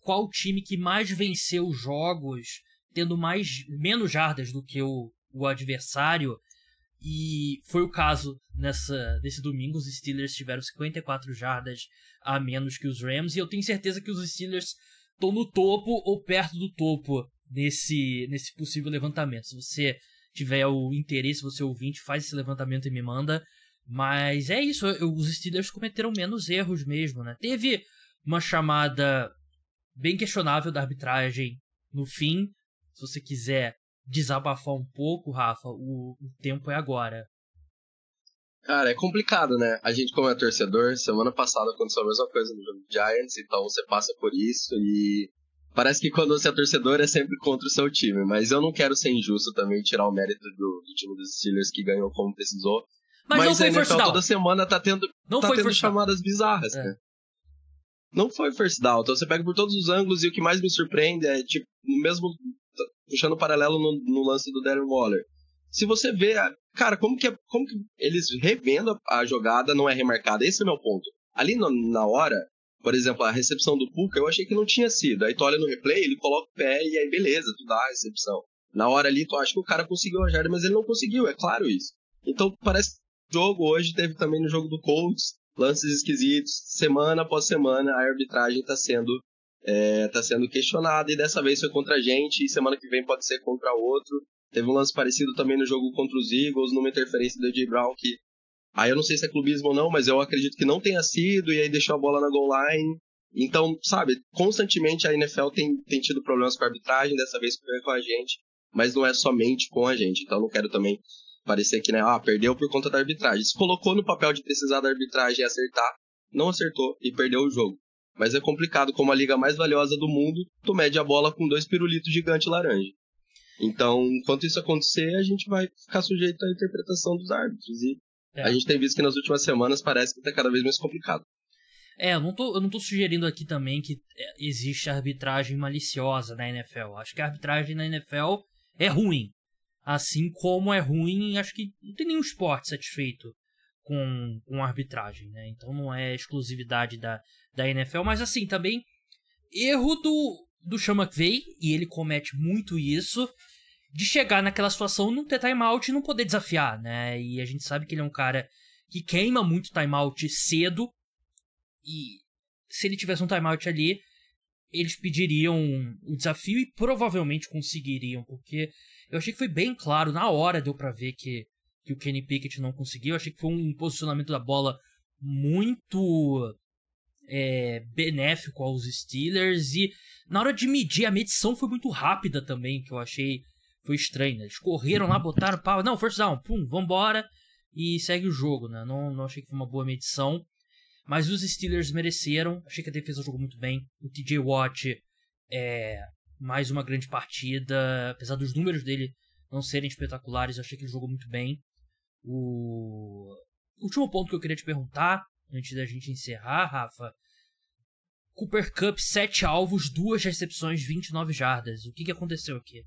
qual time que mais venceu jogos tendo mais menos jardas do que o, o adversário e foi o caso nessa nesse domingo os Steelers tiveram 54 jardas a menos que os Rams e eu tenho certeza que os Steelers estão no topo ou perto do topo nesse nesse possível levantamento. Se você tiver o interesse, você ouvinte, faz esse levantamento e me manda. Mas é isso, os Steelers cometeram menos erros mesmo, né? Teve uma chamada bem questionável da arbitragem no fim. Se você quiser desabafar um pouco, Rafa, o, o tempo é agora. Cara, é complicado, né? A gente, como é torcedor, semana passada aconteceu a mesma coisa no jogo Giants, então você passa por isso e Parece que quando você é torcedor é sempre contra o seu time, mas eu não quero ser injusto também tirar o mérito do, do time dos Steelers que ganhou como precisou. Mas, Mas, não foi first down. toda semana tá tendo, Não tá foi tendo chamadas bizarras, É. cara. Não foi first down. Então você pega por todos os ângulos e o que mais me surpreende é, tipo, mesmo puxando paralelo no, no lance do Darren Waller. Se você vê, cara, como que, é- como que eles revendo a, a jogada não é remarcada? Esse é o meu ponto. Ali no- na hora, por exemplo, a recepção do Puka, eu achei que não tinha sido. Aí tu olha no replay, ele coloca o pé e aí beleza, tu dá a recepção. Na hora ali, tu acha que o cara conseguiu a jarda, mas ele não conseguiu, é claro isso. Então parece jogo hoje teve também no jogo do Colts, lances esquisitos, semana após semana a arbitragem está sendo é, tá sendo questionada e dessa vez foi contra a gente e semana que vem pode ser contra outro. Teve um lance parecido também no jogo contra os Eagles, numa interferência do AJ Brown que aí eu não sei se é clubismo ou não, mas eu acredito que não tenha sido e aí deixou a bola na goal line. Então, sabe, constantemente a NFL tem, tem tido problemas com a arbitragem, dessa vez foi com a gente, mas não é somente com a gente. Então não quero também parecer que, né, ah, perdeu por conta da arbitragem. Se colocou no papel de precisar da arbitragem e acertar, não acertou e perdeu o jogo. Mas é complicado, como a liga mais valiosa do mundo, tu mede a bola com dois pirulitos gigante laranja. Então, enquanto isso acontecer, a gente vai ficar sujeito à interpretação dos árbitros. E É. a gente tem visto que nas últimas semanas parece que tá cada vez mais complicado. É, eu não, tô, eu não tô sugerindo aqui também que é, existe arbitragem maliciosa na NFL. Acho que a arbitragem na NFL é ruim. Assim como é ruim, acho que não tem nenhum esporte satisfeito com, com arbitragem, né? Então não é exclusividade da, da NFL, mas assim, também erro do, do Sean McVay, e ele comete muito isso, de chegar naquela situação, não ter timeout e não poder desafiar, né? E a gente sabe que ele é um cara que queima muito timeout cedo, e se ele tivesse um timeout ali, eles pediriam o desafio e provavelmente conseguiriam, porque eu achei que foi bem claro, na hora deu pra ver que, que o Kenny Pickett não conseguiu. Eu achei que foi um posicionamento da bola muito é, benéfico aos Steelers e na hora de medir, a medição foi muito rápida também, que eu achei foi estranho. Né? Eles correram lá, botaram pau, não, first down, pum, vambora e segue o jogo, né? Não, não achei que foi uma boa medição. Mas os Steelers mereceram. Achei que a defesa jogou muito bem. O TJ Watt é mais uma grande partida. Apesar dos números dele não serem espetaculares, eu achei que ele jogou muito bem. O último ponto que eu queria te perguntar, antes da gente encerrar, Rafa. Cooper Cup, 7 alvos, 2 recepções, 29 jardas. O que, que aconteceu aqui?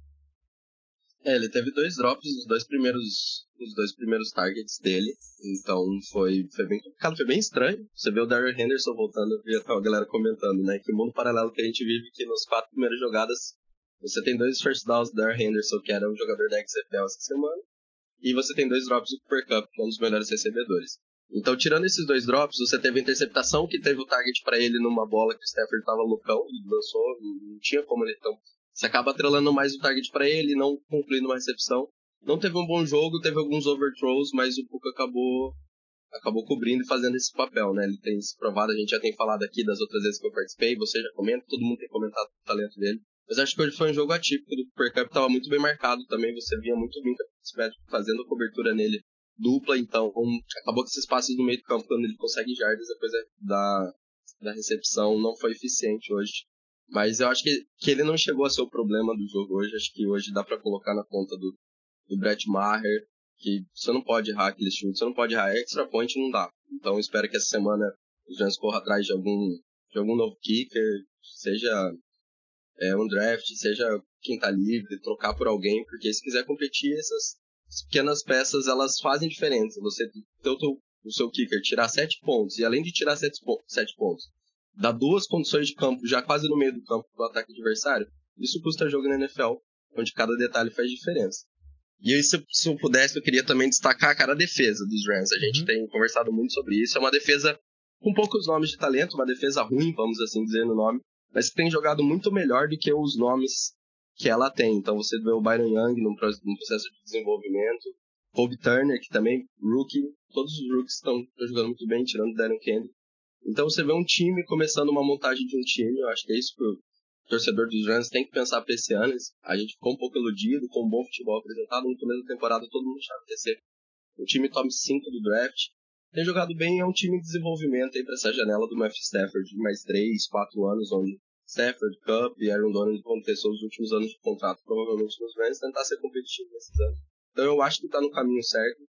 É, ele teve dois drops nos dois primeiros, nos dois primeiros targets dele. Então foi, foi bem complicado, foi bem estranho. Você vê o Darrell Henderson voltando, vi a galera comentando, né? Que o mundo paralelo que a gente vive que nas quatro primeiras jogadas você tem dois first downs do Darrell Henderson, que era um jogador da XFL essa semana, e você tem dois drops do Cooper Cup, que é um dos melhores recebedores. Então, tirando esses dois drops, você teve a interceptação que teve o target para ele numa bola que o Stafford tava loucão e lançou, não tinha como ele. Então, você acaba atrelando mais o target para ele, não concluindo uma recepção. Não teve um bom jogo, teve alguns overthrows, mas o Puka acabou acabou cobrindo e fazendo esse papel, né? Ele tem se provado, a gente já tem falado aqui das outras vezes que eu participei, você já comenta, todo mundo tem comentado o talento dele. Mas acho que hoje foi um jogo atípico do Cooper Cup, tava muito bem marcado também, você via muito bem o fazendo cobertura nele dupla, então um, acabou que esses passes no meio do campo, quando ele consegue jardas, a coisa da, da recepção não foi eficiente hoje. Mas eu acho que, que ele não chegou a ser o problema do jogo hoje. Acho que hoje dá para colocar na conta do, do Brett Maher, que você não pode errar aquele chute, você não pode errar extra point, não dá. Então espero que essa semana os Giants corram atrás de algum, de algum novo kicker, seja é, um draft, seja quem tá livre, trocar por alguém, porque se quiser competir, essas pequenas peças elas fazem diferença. Você ter o, seu kicker tirar 7 pontos, e além de tirar 7 pontos, dá duas condições de campo já quase no meio do campo do ataque adversário, isso custa jogo na NFL, onde cada detalhe faz diferença. E aí, se, se eu pudesse, eu queria também destacar cara, a defesa dos Rams. A gente Uhum. tem conversado muito sobre isso. É uma defesa com poucos nomes de talento, uma defesa ruim, vamos assim dizer no nome, mas que tem jogado muito melhor do que os nomes que ela tem. Então você vê o Byron Young num, pro- num processo de desenvolvimento, Kobe Turner, que também rookie, todos os rookies estão jogando muito bem, tirando o Darren Candy. Então você vê um time começando uma montagem de um time, eu acho que é isso que o torcedor dos Rams tem que pensar para esse ano. A gente ficou um pouco iludido com um bom futebol apresentado no começo da temporada, todo mundo achava que ia ser o time top 5 do draft. Tem jogado bem, é um time em desenvolvimento aí para essa janela do Matthew Stafford de mais 3, 4 anos, onde Stafford, Cup e Aaron Donald vão ter seus últimos anos de contrato, provavelmente nos Rams, tentar ser competitivo nesses anos. Então eu acho que tá no caminho certo.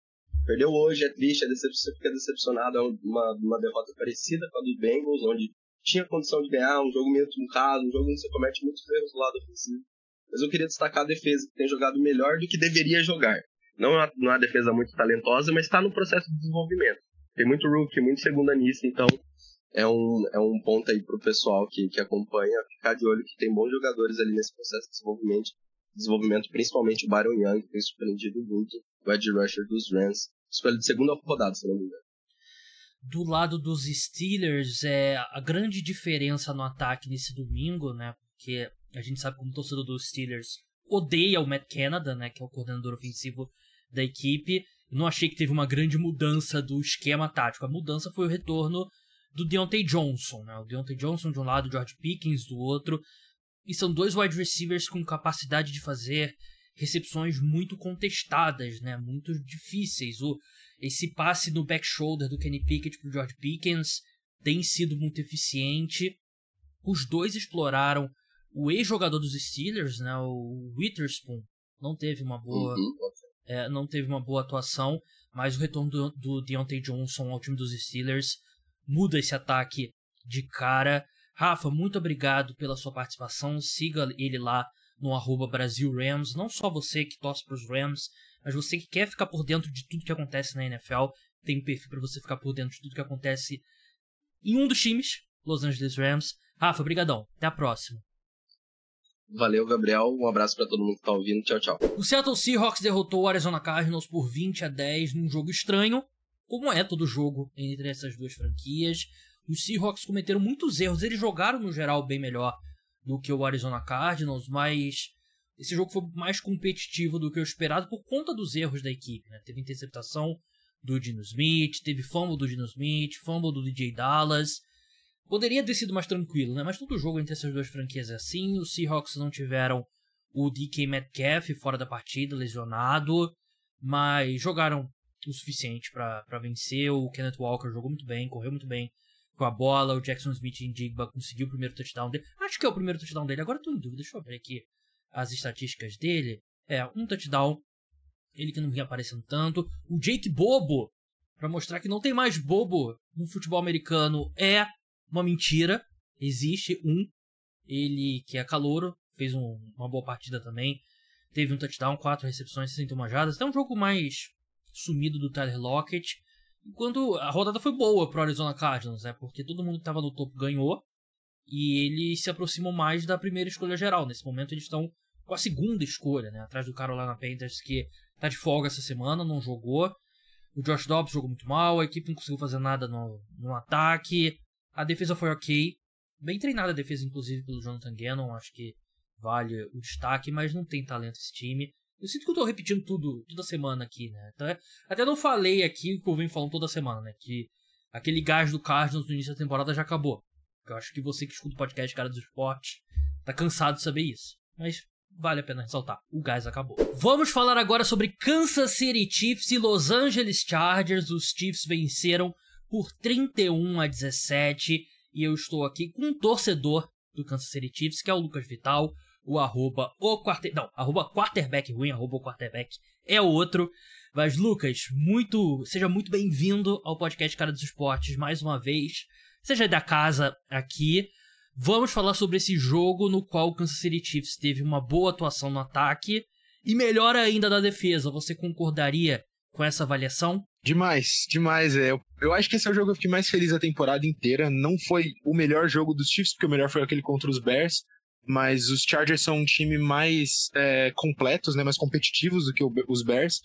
Perdeu hoje, é triste, é você fica decepcionado, é uma, uma derrota parecida com a do Bengals, onde tinha condição de ganhar, um jogo meio truncado, um jogo onde você comete muitos erros do lado ofensivo. Mas eu queria destacar a defesa, que tem jogado melhor do que deveria jogar. Não é uma defesa muito talentosa, mas está no processo de desenvolvimento. Tem muito rookie, muito segunda nisso, então é um, é um ponto aí pro pessoal que, que acompanha ficar de olho que tem bons jogadores ali nesse processo de desenvolvimento, desenvolvimento principalmente o Byron Young, que tem surpreendido muito, o Edge Rusher dos Rams, escolha de segunda rodada, se não me engano. Do lado dos Steelers, é a grande diferença no ataque nesse domingo, né? Porque a gente sabe como o torcedor dos Steelers odeia o Matt Canada, né? Que é o coordenador ofensivo da equipe. não achei que teve uma grande mudança do esquema tático. A mudança foi o retorno do Deontay Johnson, né? O Deontay Johnson de um lado, o George Pickens do outro. E são dois wide receivers com capacidade de fazer recepções muito contestadas, né? Muito difíceis. O, esse passe no back shoulder do Kenny Pickett pro George Pickens tem sido muito eficiente. Os dois exploraram o ex-jogador dos Steelers, né? O Witherspoon não teve uma boa, uhum. é, não teve uma boa atuação, mas o retorno do, do Deontay Johnson ao time dos Steelers muda esse ataque de cara. Rafa, muito obrigado pela sua participação. Siga ele lá no arroba Brasil Rams. Não só você que torce para os Rams, mas você que quer ficar por dentro de tudo que acontece na NFL. Tem um perfil para você ficar por dentro de tudo que acontece em um dos times, Los Angeles Rams. Rafa, brigadão. Até a próxima. Valeu, Gabriel. Um abraço para todo mundo que tá ouvindo. Tchau, tchau. O Seattle Seahawks derrotou o Arizona Cardinals por 20 a 10 num jogo estranho, como é todo jogo entre essas duas franquias. Os Seahawks cometeram muitos erros. Eles jogaram, no geral, bem melhor do que o Arizona Cardinals, mas esse jogo foi mais competitivo do que o esperado por conta dos erros da equipe. Né? Teve interceptação do Dino Smith, teve fumble do Dino Smith, fumble do DJ Dallas. Poderia ter sido mais tranquilo, né? Mas todo jogo entre essas duas franquias é assim. Os Seahawks não tiveram o DK Metcalf fora da partida, lesionado, mas jogaram o suficiente para vencer. O Kenneth Walker jogou muito bem, correu muito bem com a bola. O Jackson Smith em Digba conseguiu o primeiro touchdown dele. Acho que é o primeiro touchdown dele. Agora tô em dúvida. Deixa eu ver aqui as estatísticas dele. É, um touchdown. Ele que não vinha aparecendo tanto. O Jake Bobo, para mostrar que não tem mais bobo no futebol americano, é uma mentira. Existe um. Ele que é calouro, fez um, uma boa partida também. Teve um touchdown, quatro recepções, 61 jadas. Até um jogo mais sumido do Tyler Lockett. Enquanto a rodada foi boa pro Arizona Cardinals, né? Porque todo mundo que tava no topo ganhou. E eles se aproximam mais da primeira escolha geral. Nesse momento eles estão com a segunda escolha, né? Atrás do Carolina Panthers, que tá de folga essa semana, não jogou. O Josh Dobbs jogou muito mal, a equipe não conseguiu fazer nada no, no ataque. A defesa foi ok. Bem treinada a defesa, inclusive, pelo Jonathan Gannon. Acho que vale o destaque, mas não tem talento esse time. Eu sinto que eu tô repetindo tudo toda semana aqui, né? Então, até não falei aqui o que eu venho falando toda semana, né? Que aquele gás do Cardinals no início da temporada já acabou. Eu acho que você que escuta o podcast Cara do Esporte tá cansado de saber isso. Mas vale a pena ressaltar, o gás acabou. Vamos falar agora sobre Kansas City Chiefs e Los Angeles Chargers. Os Chiefs venceram por 31 a 17 e eu estou aqui com um torcedor do Kansas City Chiefs, que é o Lucas Vital o arroba o quarter... Não, arroba quarterback ruim, arroba o quarterback é o outro. Mas, Lucas, muito. Seja muito bem-vindo ao podcast Cara dos Esportes mais uma vez. Seja da casa aqui. Vamos falar sobre esse jogo no qual o Kansas City Chiefs teve uma boa atuação no ataque e melhor ainda na defesa. Você concordaria com essa avaliação? Demais, demais. É. Eu, eu acho que esse é o jogo que eu fiquei mais feliz a temporada inteira. Não foi o melhor jogo dos Chiefs, porque o melhor foi aquele contra os Bears mas os Chargers são um time mais é, completos, né, mais competitivos do que os Bears.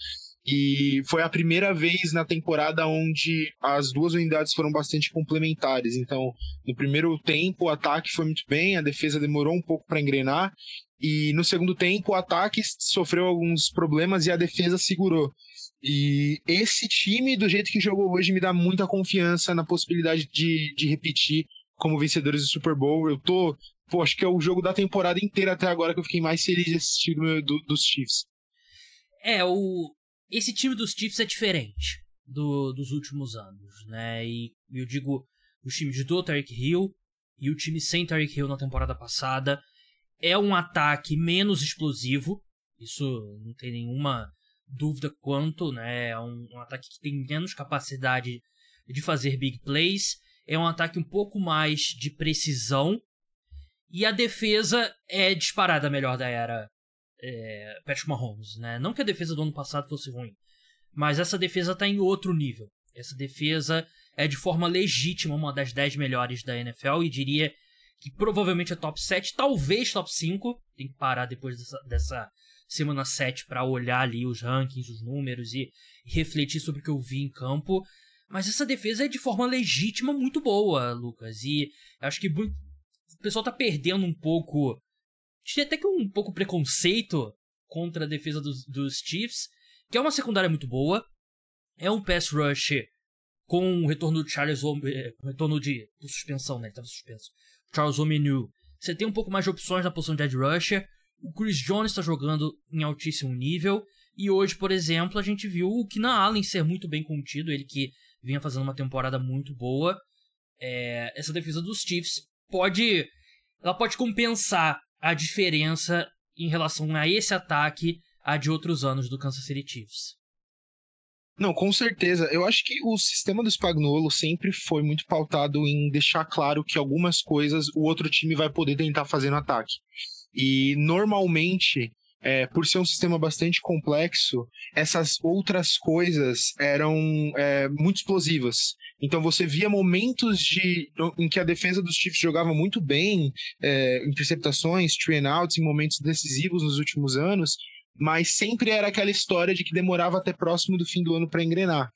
E foi a primeira vez na temporada onde as duas unidades foram bastante complementares. Então, no primeiro tempo, o ataque foi muito bem, a defesa demorou um pouco para engrenar. E no segundo tempo, o ataque sofreu alguns problemas e a defesa segurou. E esse time, do jeito que jogou hoje, me dá muita confiança na possibilidade de, de repetir como vencedores do Super Bowl. Eu tô pô, acho que é o jogo da temporada inteira até agora que eu fiquei mais feliz de assistir do, do, dos Chiefs. É, o esse time dos Chiefs é diferente do, dos últimos anos, né? E eu digo os times do Tarek Hill, e o time sem Tyreek Hill na temporada passada. É um ataque menos explosivo, isso não tem nenhuma dúvida quanto, né? É um, um ataque que tem menos capacidade de fazer big plays, é um ataque um pouco mais de precisão, e a defesa é disparada melhor da era é, Patrick Mahomes, né? Não que a defesa do ano passado fosse ruim, mas essa defesa está em outro nível. Essa defesa é de forma legítima uma das 10 melhores da NFL e diria que provavelmente é top 7, talvez top 5. Tem que parar depois dessa, dessa semana 7 para olhar ali os rankings, os números e, e refletir sobre o que eu vi em campo. Mas essa defesa é de forma legítima muito boa, Lucas. E acho que o pessoal tá perdendo um pouco. Tinha até que um pouco preconceito contra a defesa dos, dos Chiefs, que é uma secundária muito boa. É um pass rush com o retorno de Charles eh, retorno de, de suspensão, né? Ele tava suspenso. Charles Omenu. Você tem um pouco mais de opções na posição de edge rusher. O Chris Jones está jogando em altíssimo nível. E hoje, por exemplo, a gente viu o Keenan Allen ser muito bem contido. Ele que vinha fazendo uma temporada muito boa. É, essa defesa dos Chiefs pode. Ela pode compensar a diferença em relação a esse ataque a de outros anos do Kansas City Chiefs. Não, com certeza. Eu acho que o sistema do Spagnuolo sempre foi muito pautado em deixar claro que algumas coisas o outro time vai poder tentar fazer no ataque. E normalmente, é, por ser um sistema bastante complexo, essas outras coisas eram é, muito explosivas. Então você via momentos de, em que a defesa dos Chiefs jogava muito bem, é, interceptações, three and outs em momentos decisivos nos últimos anos, mas sempre era aquela história de que demorava até próximo do fim do ano para engrenar.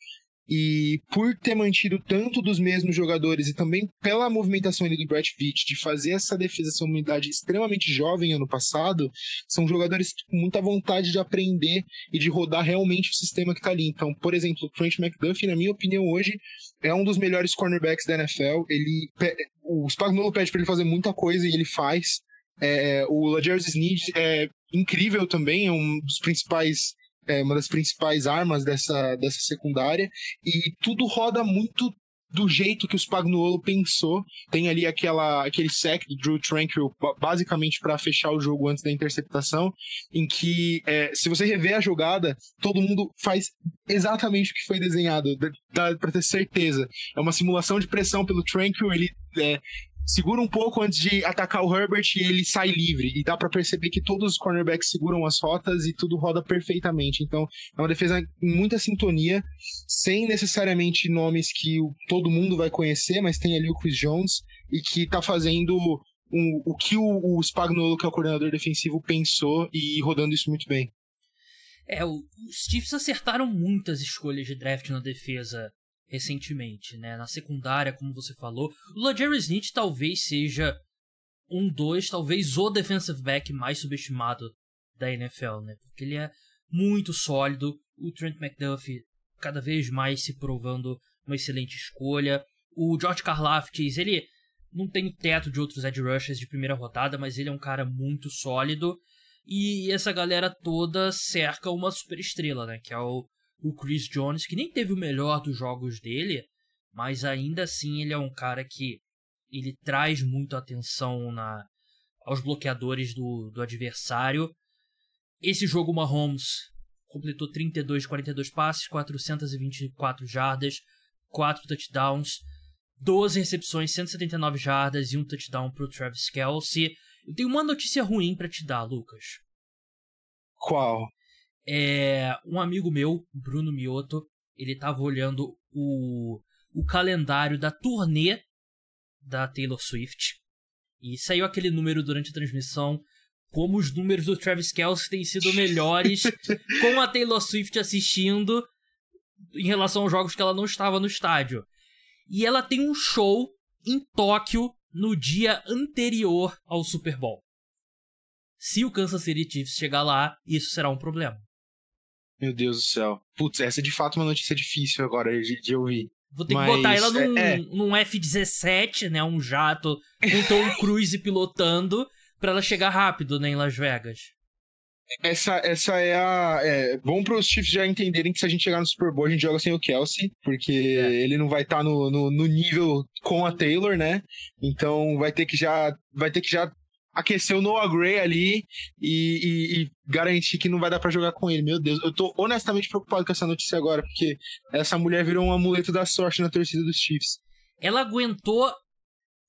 E por ter mantido tanto dos mesmos jogadores e também pela movimentação ali do Brett Pitt de fazer essa defesa uma unidade extremamente jovem ano passado, são jogadores com muita vontade de aprender e de rodar realmente o sistema que está ali. Então, por exemplo, o Trent McDuffie, na minha opinião, hoje é um dos melhores cornerbacks da NFL. Ele, o Spagnuolo pede para ele fazer muita coisa e ele faz. É, o Lajarius Sneed é incrível também, é um dos principais é uma das principais armas dessa, dessa secundária, e tudo roda muito do jeito que o Spagnuolo pensou. Tem ali aquela, aquele sec do Drew Tranquil, basicamente para fechar o jogo antes da interceptação, em que, é, se você rever a jogada, todo mundo faz exatamente o que foi desenhado, dá para ter certeza. É uma simulação de pressão pelo Tranquil, ele é, segura um pouco antes de atacar o Herbert e ele sai livre. E dá para perceber que todos os cornerbacks seguram as rotas e tudo roda perfeitamente. Então, é uma defesa em muita sintonia, sem necessariamente nomes que todo mundo vai conhecer, mas tem ali o Chris Jones e que tá fazendo um, o que o, o Spagnuolo, que é o coordenador defensivo, pensou e rodando isso muito bem. É, os Chiefs acertaram muitas escolhas de draft na defesa recentemente, né? Na secundária, como você falou, o LaJarry Smith talvez seja um dois, talvez o defensive back mais subestimado da NFL, né? Porque ele é muito sólido. O Trent McDuffie cada vez mais se provando uma excelente escolha. O George Karlaftis, ele não tem o teto de outros edge rushers de primeira rodada, mas ele é um cara muito sólido. E essa galera toda cerca uma super estrela, né? Que é o o Chris Jones, que nem teve o melhor dos jogos dele, mas ainda assim ele é um cara que ele traz muito atenção na, aos bloqueadores do, do adversário. Esse jogo, Mahomes completou 32 de 42 passes, 424 jardas, 4 touchdowns, 12 recepções, 179 jardas e um touchdown para o Travis Kelsey. Eu tenho uma notícia ruim para te dar, Lucas. Qual? É, um amigo meu, Bruno Mioto, ele tava olhando o, o calendário da turnê da Taylor Swift. E saiu aquele número durante a transmissão, como os números do Travis Kelce têm sido melhores com a Taylor Swift assistindo em relação aos jogos que ela não estava no estádio. E ela tem um show em Tóquio no dia anterior ao Super Bowl. Se o Kansas City Chiefs chegar lá, isso será um problema. Meu Deus do céu. Putz, essa é de fato uma notícia difícil agora de, de ouvir. Vou ter Mas, que botar ela num, é, é. num F-17, né? Um jato com Tom Cruise pilotando pra ela chegar rápido, né, em Las Vegas. essa, essa é a. É, bom para os Chiefs já entenderem que se a gente chegar no Super Bowl, a gente joga sem o Kelsey, porque é. ele não vai estar tá no, no, no, nível com a Taylor, né? Então vai ter que já. Vai ter que já aquecer o Noah Gray ali e, e, e garantir que não vai dar para jogar com ele. Meu Deus, eu tô honestamente preocupado com essa notícia agora, porque essa mulher virou um amuleto da sorte na torcida dos Chiefs. Ela aguentou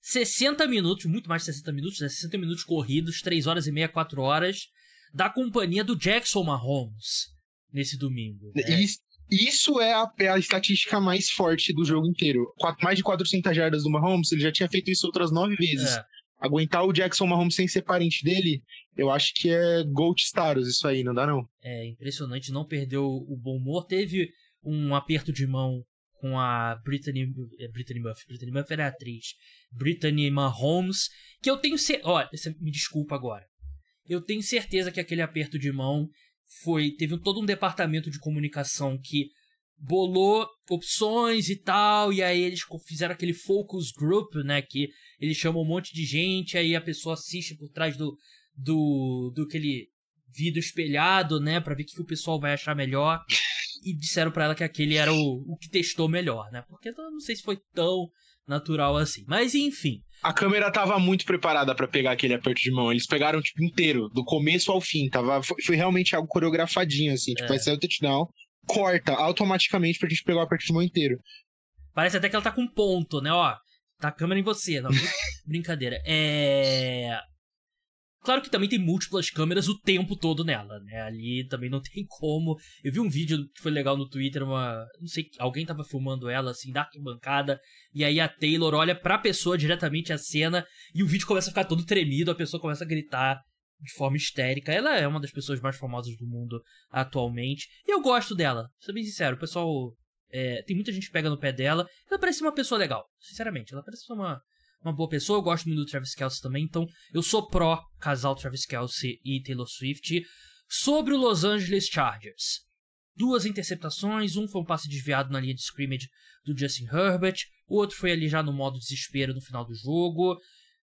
60 minutos, muito mais de 60 minutos, né? 60 minutos corridos, 3 horas e meia, 4 horas da companhia do Jackson Mahomes nesse domingo. Né? Isso, isso é a, é a, estatística mais forte do jogo inteiro. Quatro, mais de 400 jardas do Mahomes, ele já tinha feito isso outras nove vezes. É. Aguentar o Jackson Mahomes sem ser parente dele, eu acho que é Gold Stars isso aí, não dá não? É impressionante, não perdeu o bom humor. Teve um aperto de mão com a Brittany, é, Brittany Murphy. Brittany Murphy era atriz. Brittany Mahomes, que eu tenho certeza... Olha, me desculpa agora eu tenho certeza que aquele aperto de mão foi teve todo um departamento de comunicação que bolou opções e tal, e aí eles fizeram aquele focus group, né, que eles chamam um monte de gente, aí a pessoa assiste por trás do do, do aquele vídeo espelhado, né, para ver o que o pessoal vai achar melhor. E disseram para ela que aquele era o, o que testou melhor, né? Porque eu não sei se foi tão natural assim. Mas enfim. A câmera tava muito preparada para pegar aquele aperto de mão. Eles pegaram, tipo, inteiro, do começo ao fim. Tava, foi, foi realmente algo coreografadinho, assim. Tipo, é. vai ser o touchdown, corta automaticamente pra gente pegar o aperto de mão inteiro. Parece até que ela tá com ponto, né? Ó, tá a câmera em você. Não, brincadeira. É. Claro que também tem múltiplas câmeras o tempo todo nela, né? Ali também não tem como. Eu vi um vídeo que foi legal no Twitter, uma. Não sei, alguém tava filmando ela, assim, da arquibancada, e aí a Taylor olha pra pessoa diretamente a cena, e o vídeo começa a ficar todo tremido, a pessoa começa a gritar de forma histérica. Ela é uma das pessoas mais famosas do mundo atualmente. E eu gosto dela, pra ser bem sincero. O pessoal. É, tem muita gente que pega no pé dela. Ela parece uma pessoa legal, sinceramente. Ela parece uma uma boa pessoa. Eu gosto muito do Travis Kelsey também, então eu sou pró casal Travis Kelsey e Taylor Swift. Sobre o Los Angeles Chargers. Duas interceptações, um foi um passe desviado na linha de scrimmage do Justin Herbert, o outro foi ali já no modo desespero no final do jogo.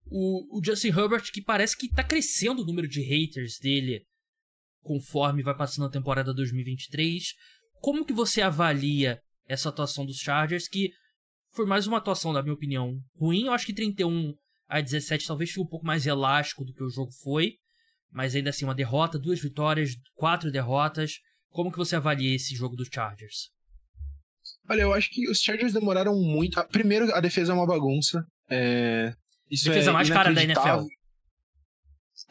O, o Justin Herbert que parece que tá crescendo o número de haters dele conforme vai passando a temporada 2023. Como que você avalia essa atuação dos Chargers que foi mais uma atuação, na minha opinião, ruim. Eu acho que 31 a 17 talvez fique um pouco mais elástico do que o jogo foi. Mas ainda assim, uma derrota, duas vitórias, quatro derrotas. Como que você avalia esse jogo dos Chargers? Olha, eu acho que os Chargers demoraram muito. Primeiro, a defesa é uma bagunça. É... Isso defesa é mais cara da NFL.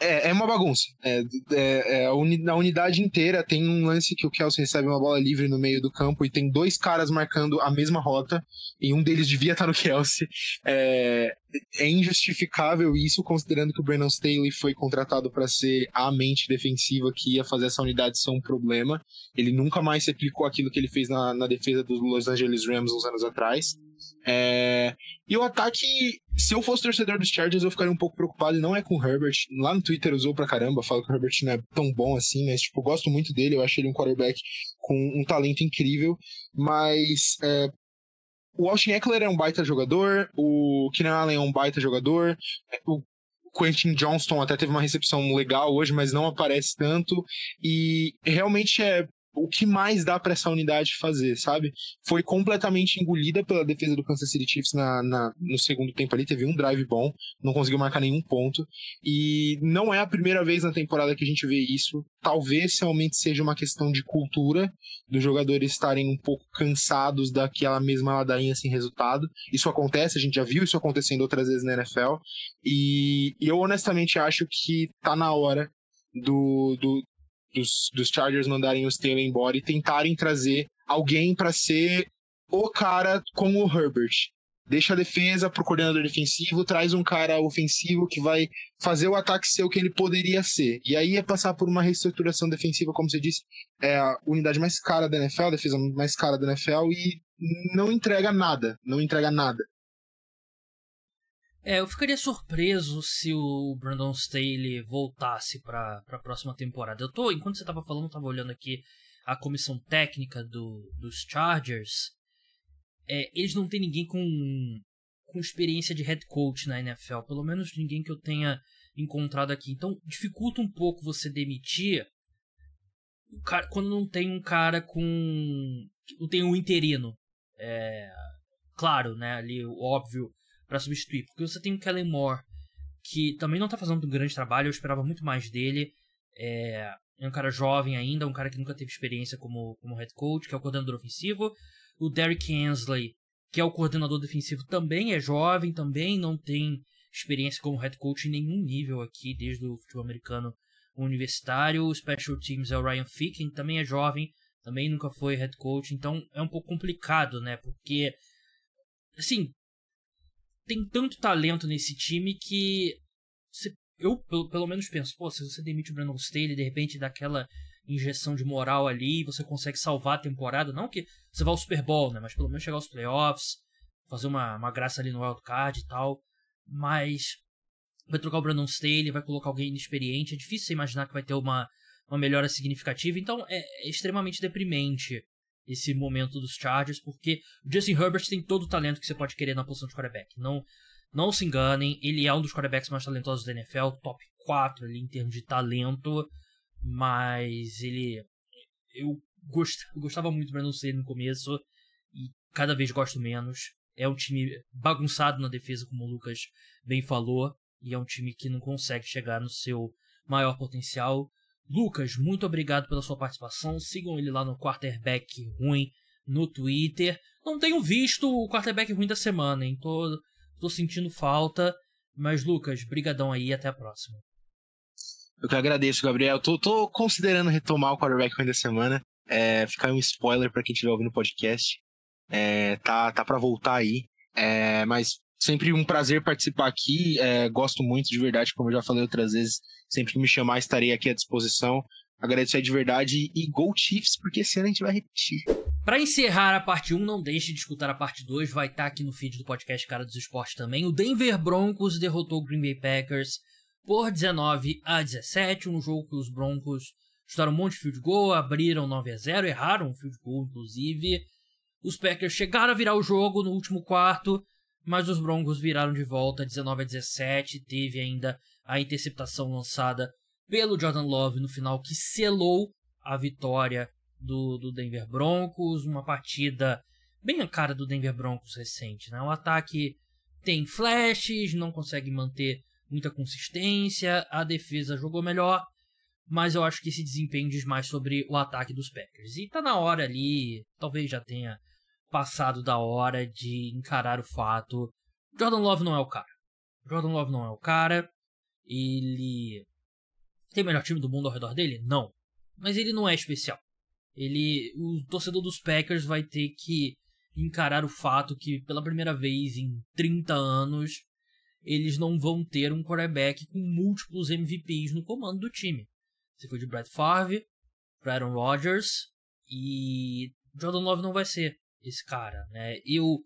É, é uma bagunça. É, é, é a, uni, a, unidade inteira tem um lance que o Kelsey recebe uma bola livre no meio do campo e tem dois caras marcando a mesma rota e um deles devia estar no Kelsey. É, é injustificável isso, considerando que o Brandon Staley foi contratado para ser a mente defensiva que ia fazer essa unidade ser um problema. Ele nunca mais replicou aquilo que ele fez na, na defesa dos Los Angeles Rams uns anos atrás. É... E o ataque, se eu fosse torcedor dos Chargers, eu ficaria um pouco preocupado. E não é com o Herbert. Lá no Twitter usou pra caramba, fala que o Herbert não é tão bom assim, mas tipo, eu gosto muito dele. Eu acho ele um quarterback com um talento incrível. Mas é... o Austin Eckler é um baita jogador, o Keenan Allen é um baita jogador, o Quentin Johnston até teve uma recepção legal hoje, mas não aparece tanto. E realmente é o que mais dá para essa unidade fazer, sabe? Foi completamente engolida pela defesa do Kansas City Chiefs na, na, no segundo tempo ali, teve um drive bom, não conseguiu marcar nenhum ponto, e não é a primeira vez na temporada que a gente vê isso. Talvez realmente seja uma questão de cultura, dos jogadores estarem um pouco cansados daquela mesma ladainha sem resultado. Isso acontece, a gente já viu isso acontecendo outras vezes na NFL, e, eu honestamente acho que tá na hora do, do, dos, dos Chargers mandarem o Staley embora e tentarem trazer alguém para ser o cara como o Herbert. Deixa a defesa pro coordenador defensivo, traz um cara ofensivo que vai fazer o ataque ser o que ele poderia ser. E aí é passar por uma reestruturação defensiva, como você disse, é a unidade mais cara da NFL, a defesa mais cara da NFL e não entrega nada, não entrega nada. É, eu ficaria surpreso se o Brandon Staley voltasse para a próxima temporada. Eu tô, enquanto você tava falando, eu tava olhando aqui a comissão técnica do, dos Chargers. É, eles não têm ninguém com, com experiência de head coach na NFL, pelo menos ninguém que eu tenha encontrado aqui. Então dificulta um pouco você demitir cara, quando não tem um cara com. Não tem um interino. É, claro, né? Ali, óbvio, para substituir. Porque você tem o Kellen Moore, que também não tá fazendo um grande trabalho, eu esperava muito mais dele. É, é um cara jovem ainda, um cara que nunca teve experiência como, como head coach, que é o coordenador ofensivo. O Derrick Hensley, que é o coordenador defensivo, também é jovem, também não tem experiência como head coach em nenhum nível aqui, desde o futebol americano universitário. O Special Teams é o Ryan Ficken, também é jovem, também nunca foi head coach, então é um pouco complicado, né? Porque, assim, tem tanto talento nesse time que você, eu pelo, pelo menos penso, pô, se você demite o Brandon Staley de repente dá aquela injeção de moral ali, você consegue salvar a temporada, não que você vá ao Super Bowl, né, mas pelo menos chegar aos playoffs, fazer uma, uma graça ali no wild card e tal, mas vai trocar o Brandon Staley, vai colocar alguém inexperiente, é difícil você imaginar que vai ter uma, uma melhora significativa, então é, é extremamente deprimente esse momento dos Chargers, porque o Justin Herbert tem todo o talento que você pode querer na posição de quarterback. Não, não se enganem, ele é um dos quarterbacks mais talentosos da NFL, top 4 ali em termos de talento, mas ele. Eu gostava muito do Brandon no começo e cada vez gosto menos. É um time bagunçado na defesa, como o Lucas bem falou, e é um time que não consegue chegar no seu maior potencial. Lucas, muito obrigado pela sua participação. Sigam ele lá no Quarterback Ruim no Twitter. Não tenho visto o Quarterback Ruim da semana, hein? Tô, tô sentindo falta. Mas, Lucas, brigadão aí até a próxima. Eu que agradeço, Gabriel. Tô, tô considerando retomar o Quarterback Ruim da semana. É, ficar um spoiler para quem estiver ouvindo o podcast. É, tá, tá para voltar aí. É, mas sempre um prazer participar aqui. É, gosto muito de verdade, como eu já falei outras vezes Sempre que me chamar, estarei aqui à disposição. Agradecer de verdade e Go Chiefs, porque esse ano a gente vai repetir. Para encerrar a parte 1, não deixe de escutar a parte 2, vai estar tá aqui no feed do podcast Cara dos Esportes também. O Denver Broncos derrotou o Green Bay Packers por 19 a 17, um jogo que os Broncos chutaram um monte de field goal, abriram 9 a 0, erraram um field goal inclusive. Os Packers chegaram a virar o jogo no último quarto, mas os Broncos viraram de volta 19 a 17, teve ainda a interceptação lançada pelo Jordan Love no final que selou a vitória do, do Denver Broncos, uma partida bem a cara do Denver Broncos recente, né? O ataque tem flashes, não consegue manter muita consistência, a defesa jogou melhor, mas eu acho que esse desempenho diz mais sobre o ataque dos Packers. E tá na hora ali, talvez já tenha passado da hora de encarar o fato. Jordan Love não é o cara. Jordan Love não é o cara. Ele tem o melhor time do mundo ao redor dele? Não. Mas ele não é especial. Ele, o torcedor dos Packers vai ter que encarar o fato que pela primeira vez em 30 anos eles não vão ter um quarterback com múltiplos MVPs no comando do time. Você foi de Brett Favre para Aaron Rodgers e Jordan Love não vai ser esse cara, né? Eu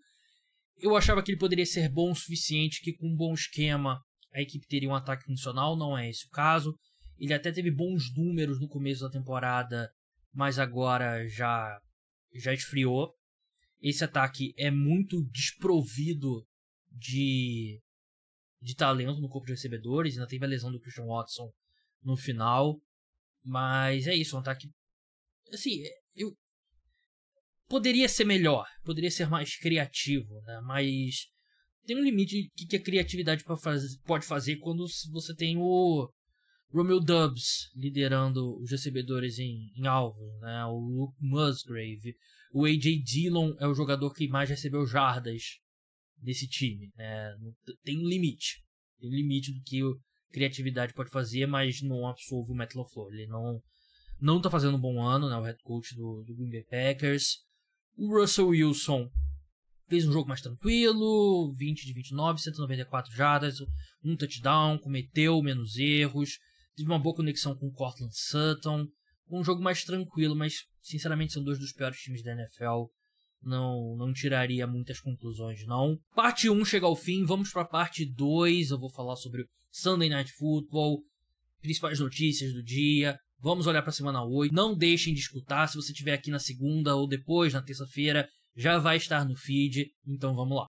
eu achava que ele poderia ser bom o suficiente, que com um bom esquema a equipe teria um ataque funcional, não é esse o caso. Ele até teve bons números no começo da temporada, mas agora já já esfriou. Esse ataque é muito desprovido de de talento no corpo de recebedores, ainda teve a lesão do Christian Watson no final, mas é isso, um ataque assim, eu poderia ser melhor, poderia ser mais criativo, né? Mas tem um limite que, que a criatividade pode fazer quando você tem o Romeo Dubs liderando os recebedores em, em alvos, né? O Luke Musgrave. O AJ Dillon é o jogador que mais recebeu jardas desse time. Né? Tem um limite. Tem um limite do que a criatividade pode fazer, mas não absolve o Matt LaFleur. Ele não, não tá fazendo um bom ano, né? O head coach do, do Green Bay Packers. O Russell Wilson fez um jogo mais tranquilo, 20 de 29, 194 jardas, um touchdown, cometeu menos erros, teve uma boa conexão com o Cortland Sutton, um jogo mais tranquilo, mas sinceramente são dois dos piores times da NFL. Não, não tiraria muitas conclusões, não. Parte 1 chega ao fim, vamos para a parte 2. Eu vou falar sobre Sunday Night Football, principais notícias do dia. Vamos olhar para a semana 8. Não deixem de escutar. Se você estiver aqui na segunda ou depois, na terça-feira, já vai estar no feed, então vamos lá.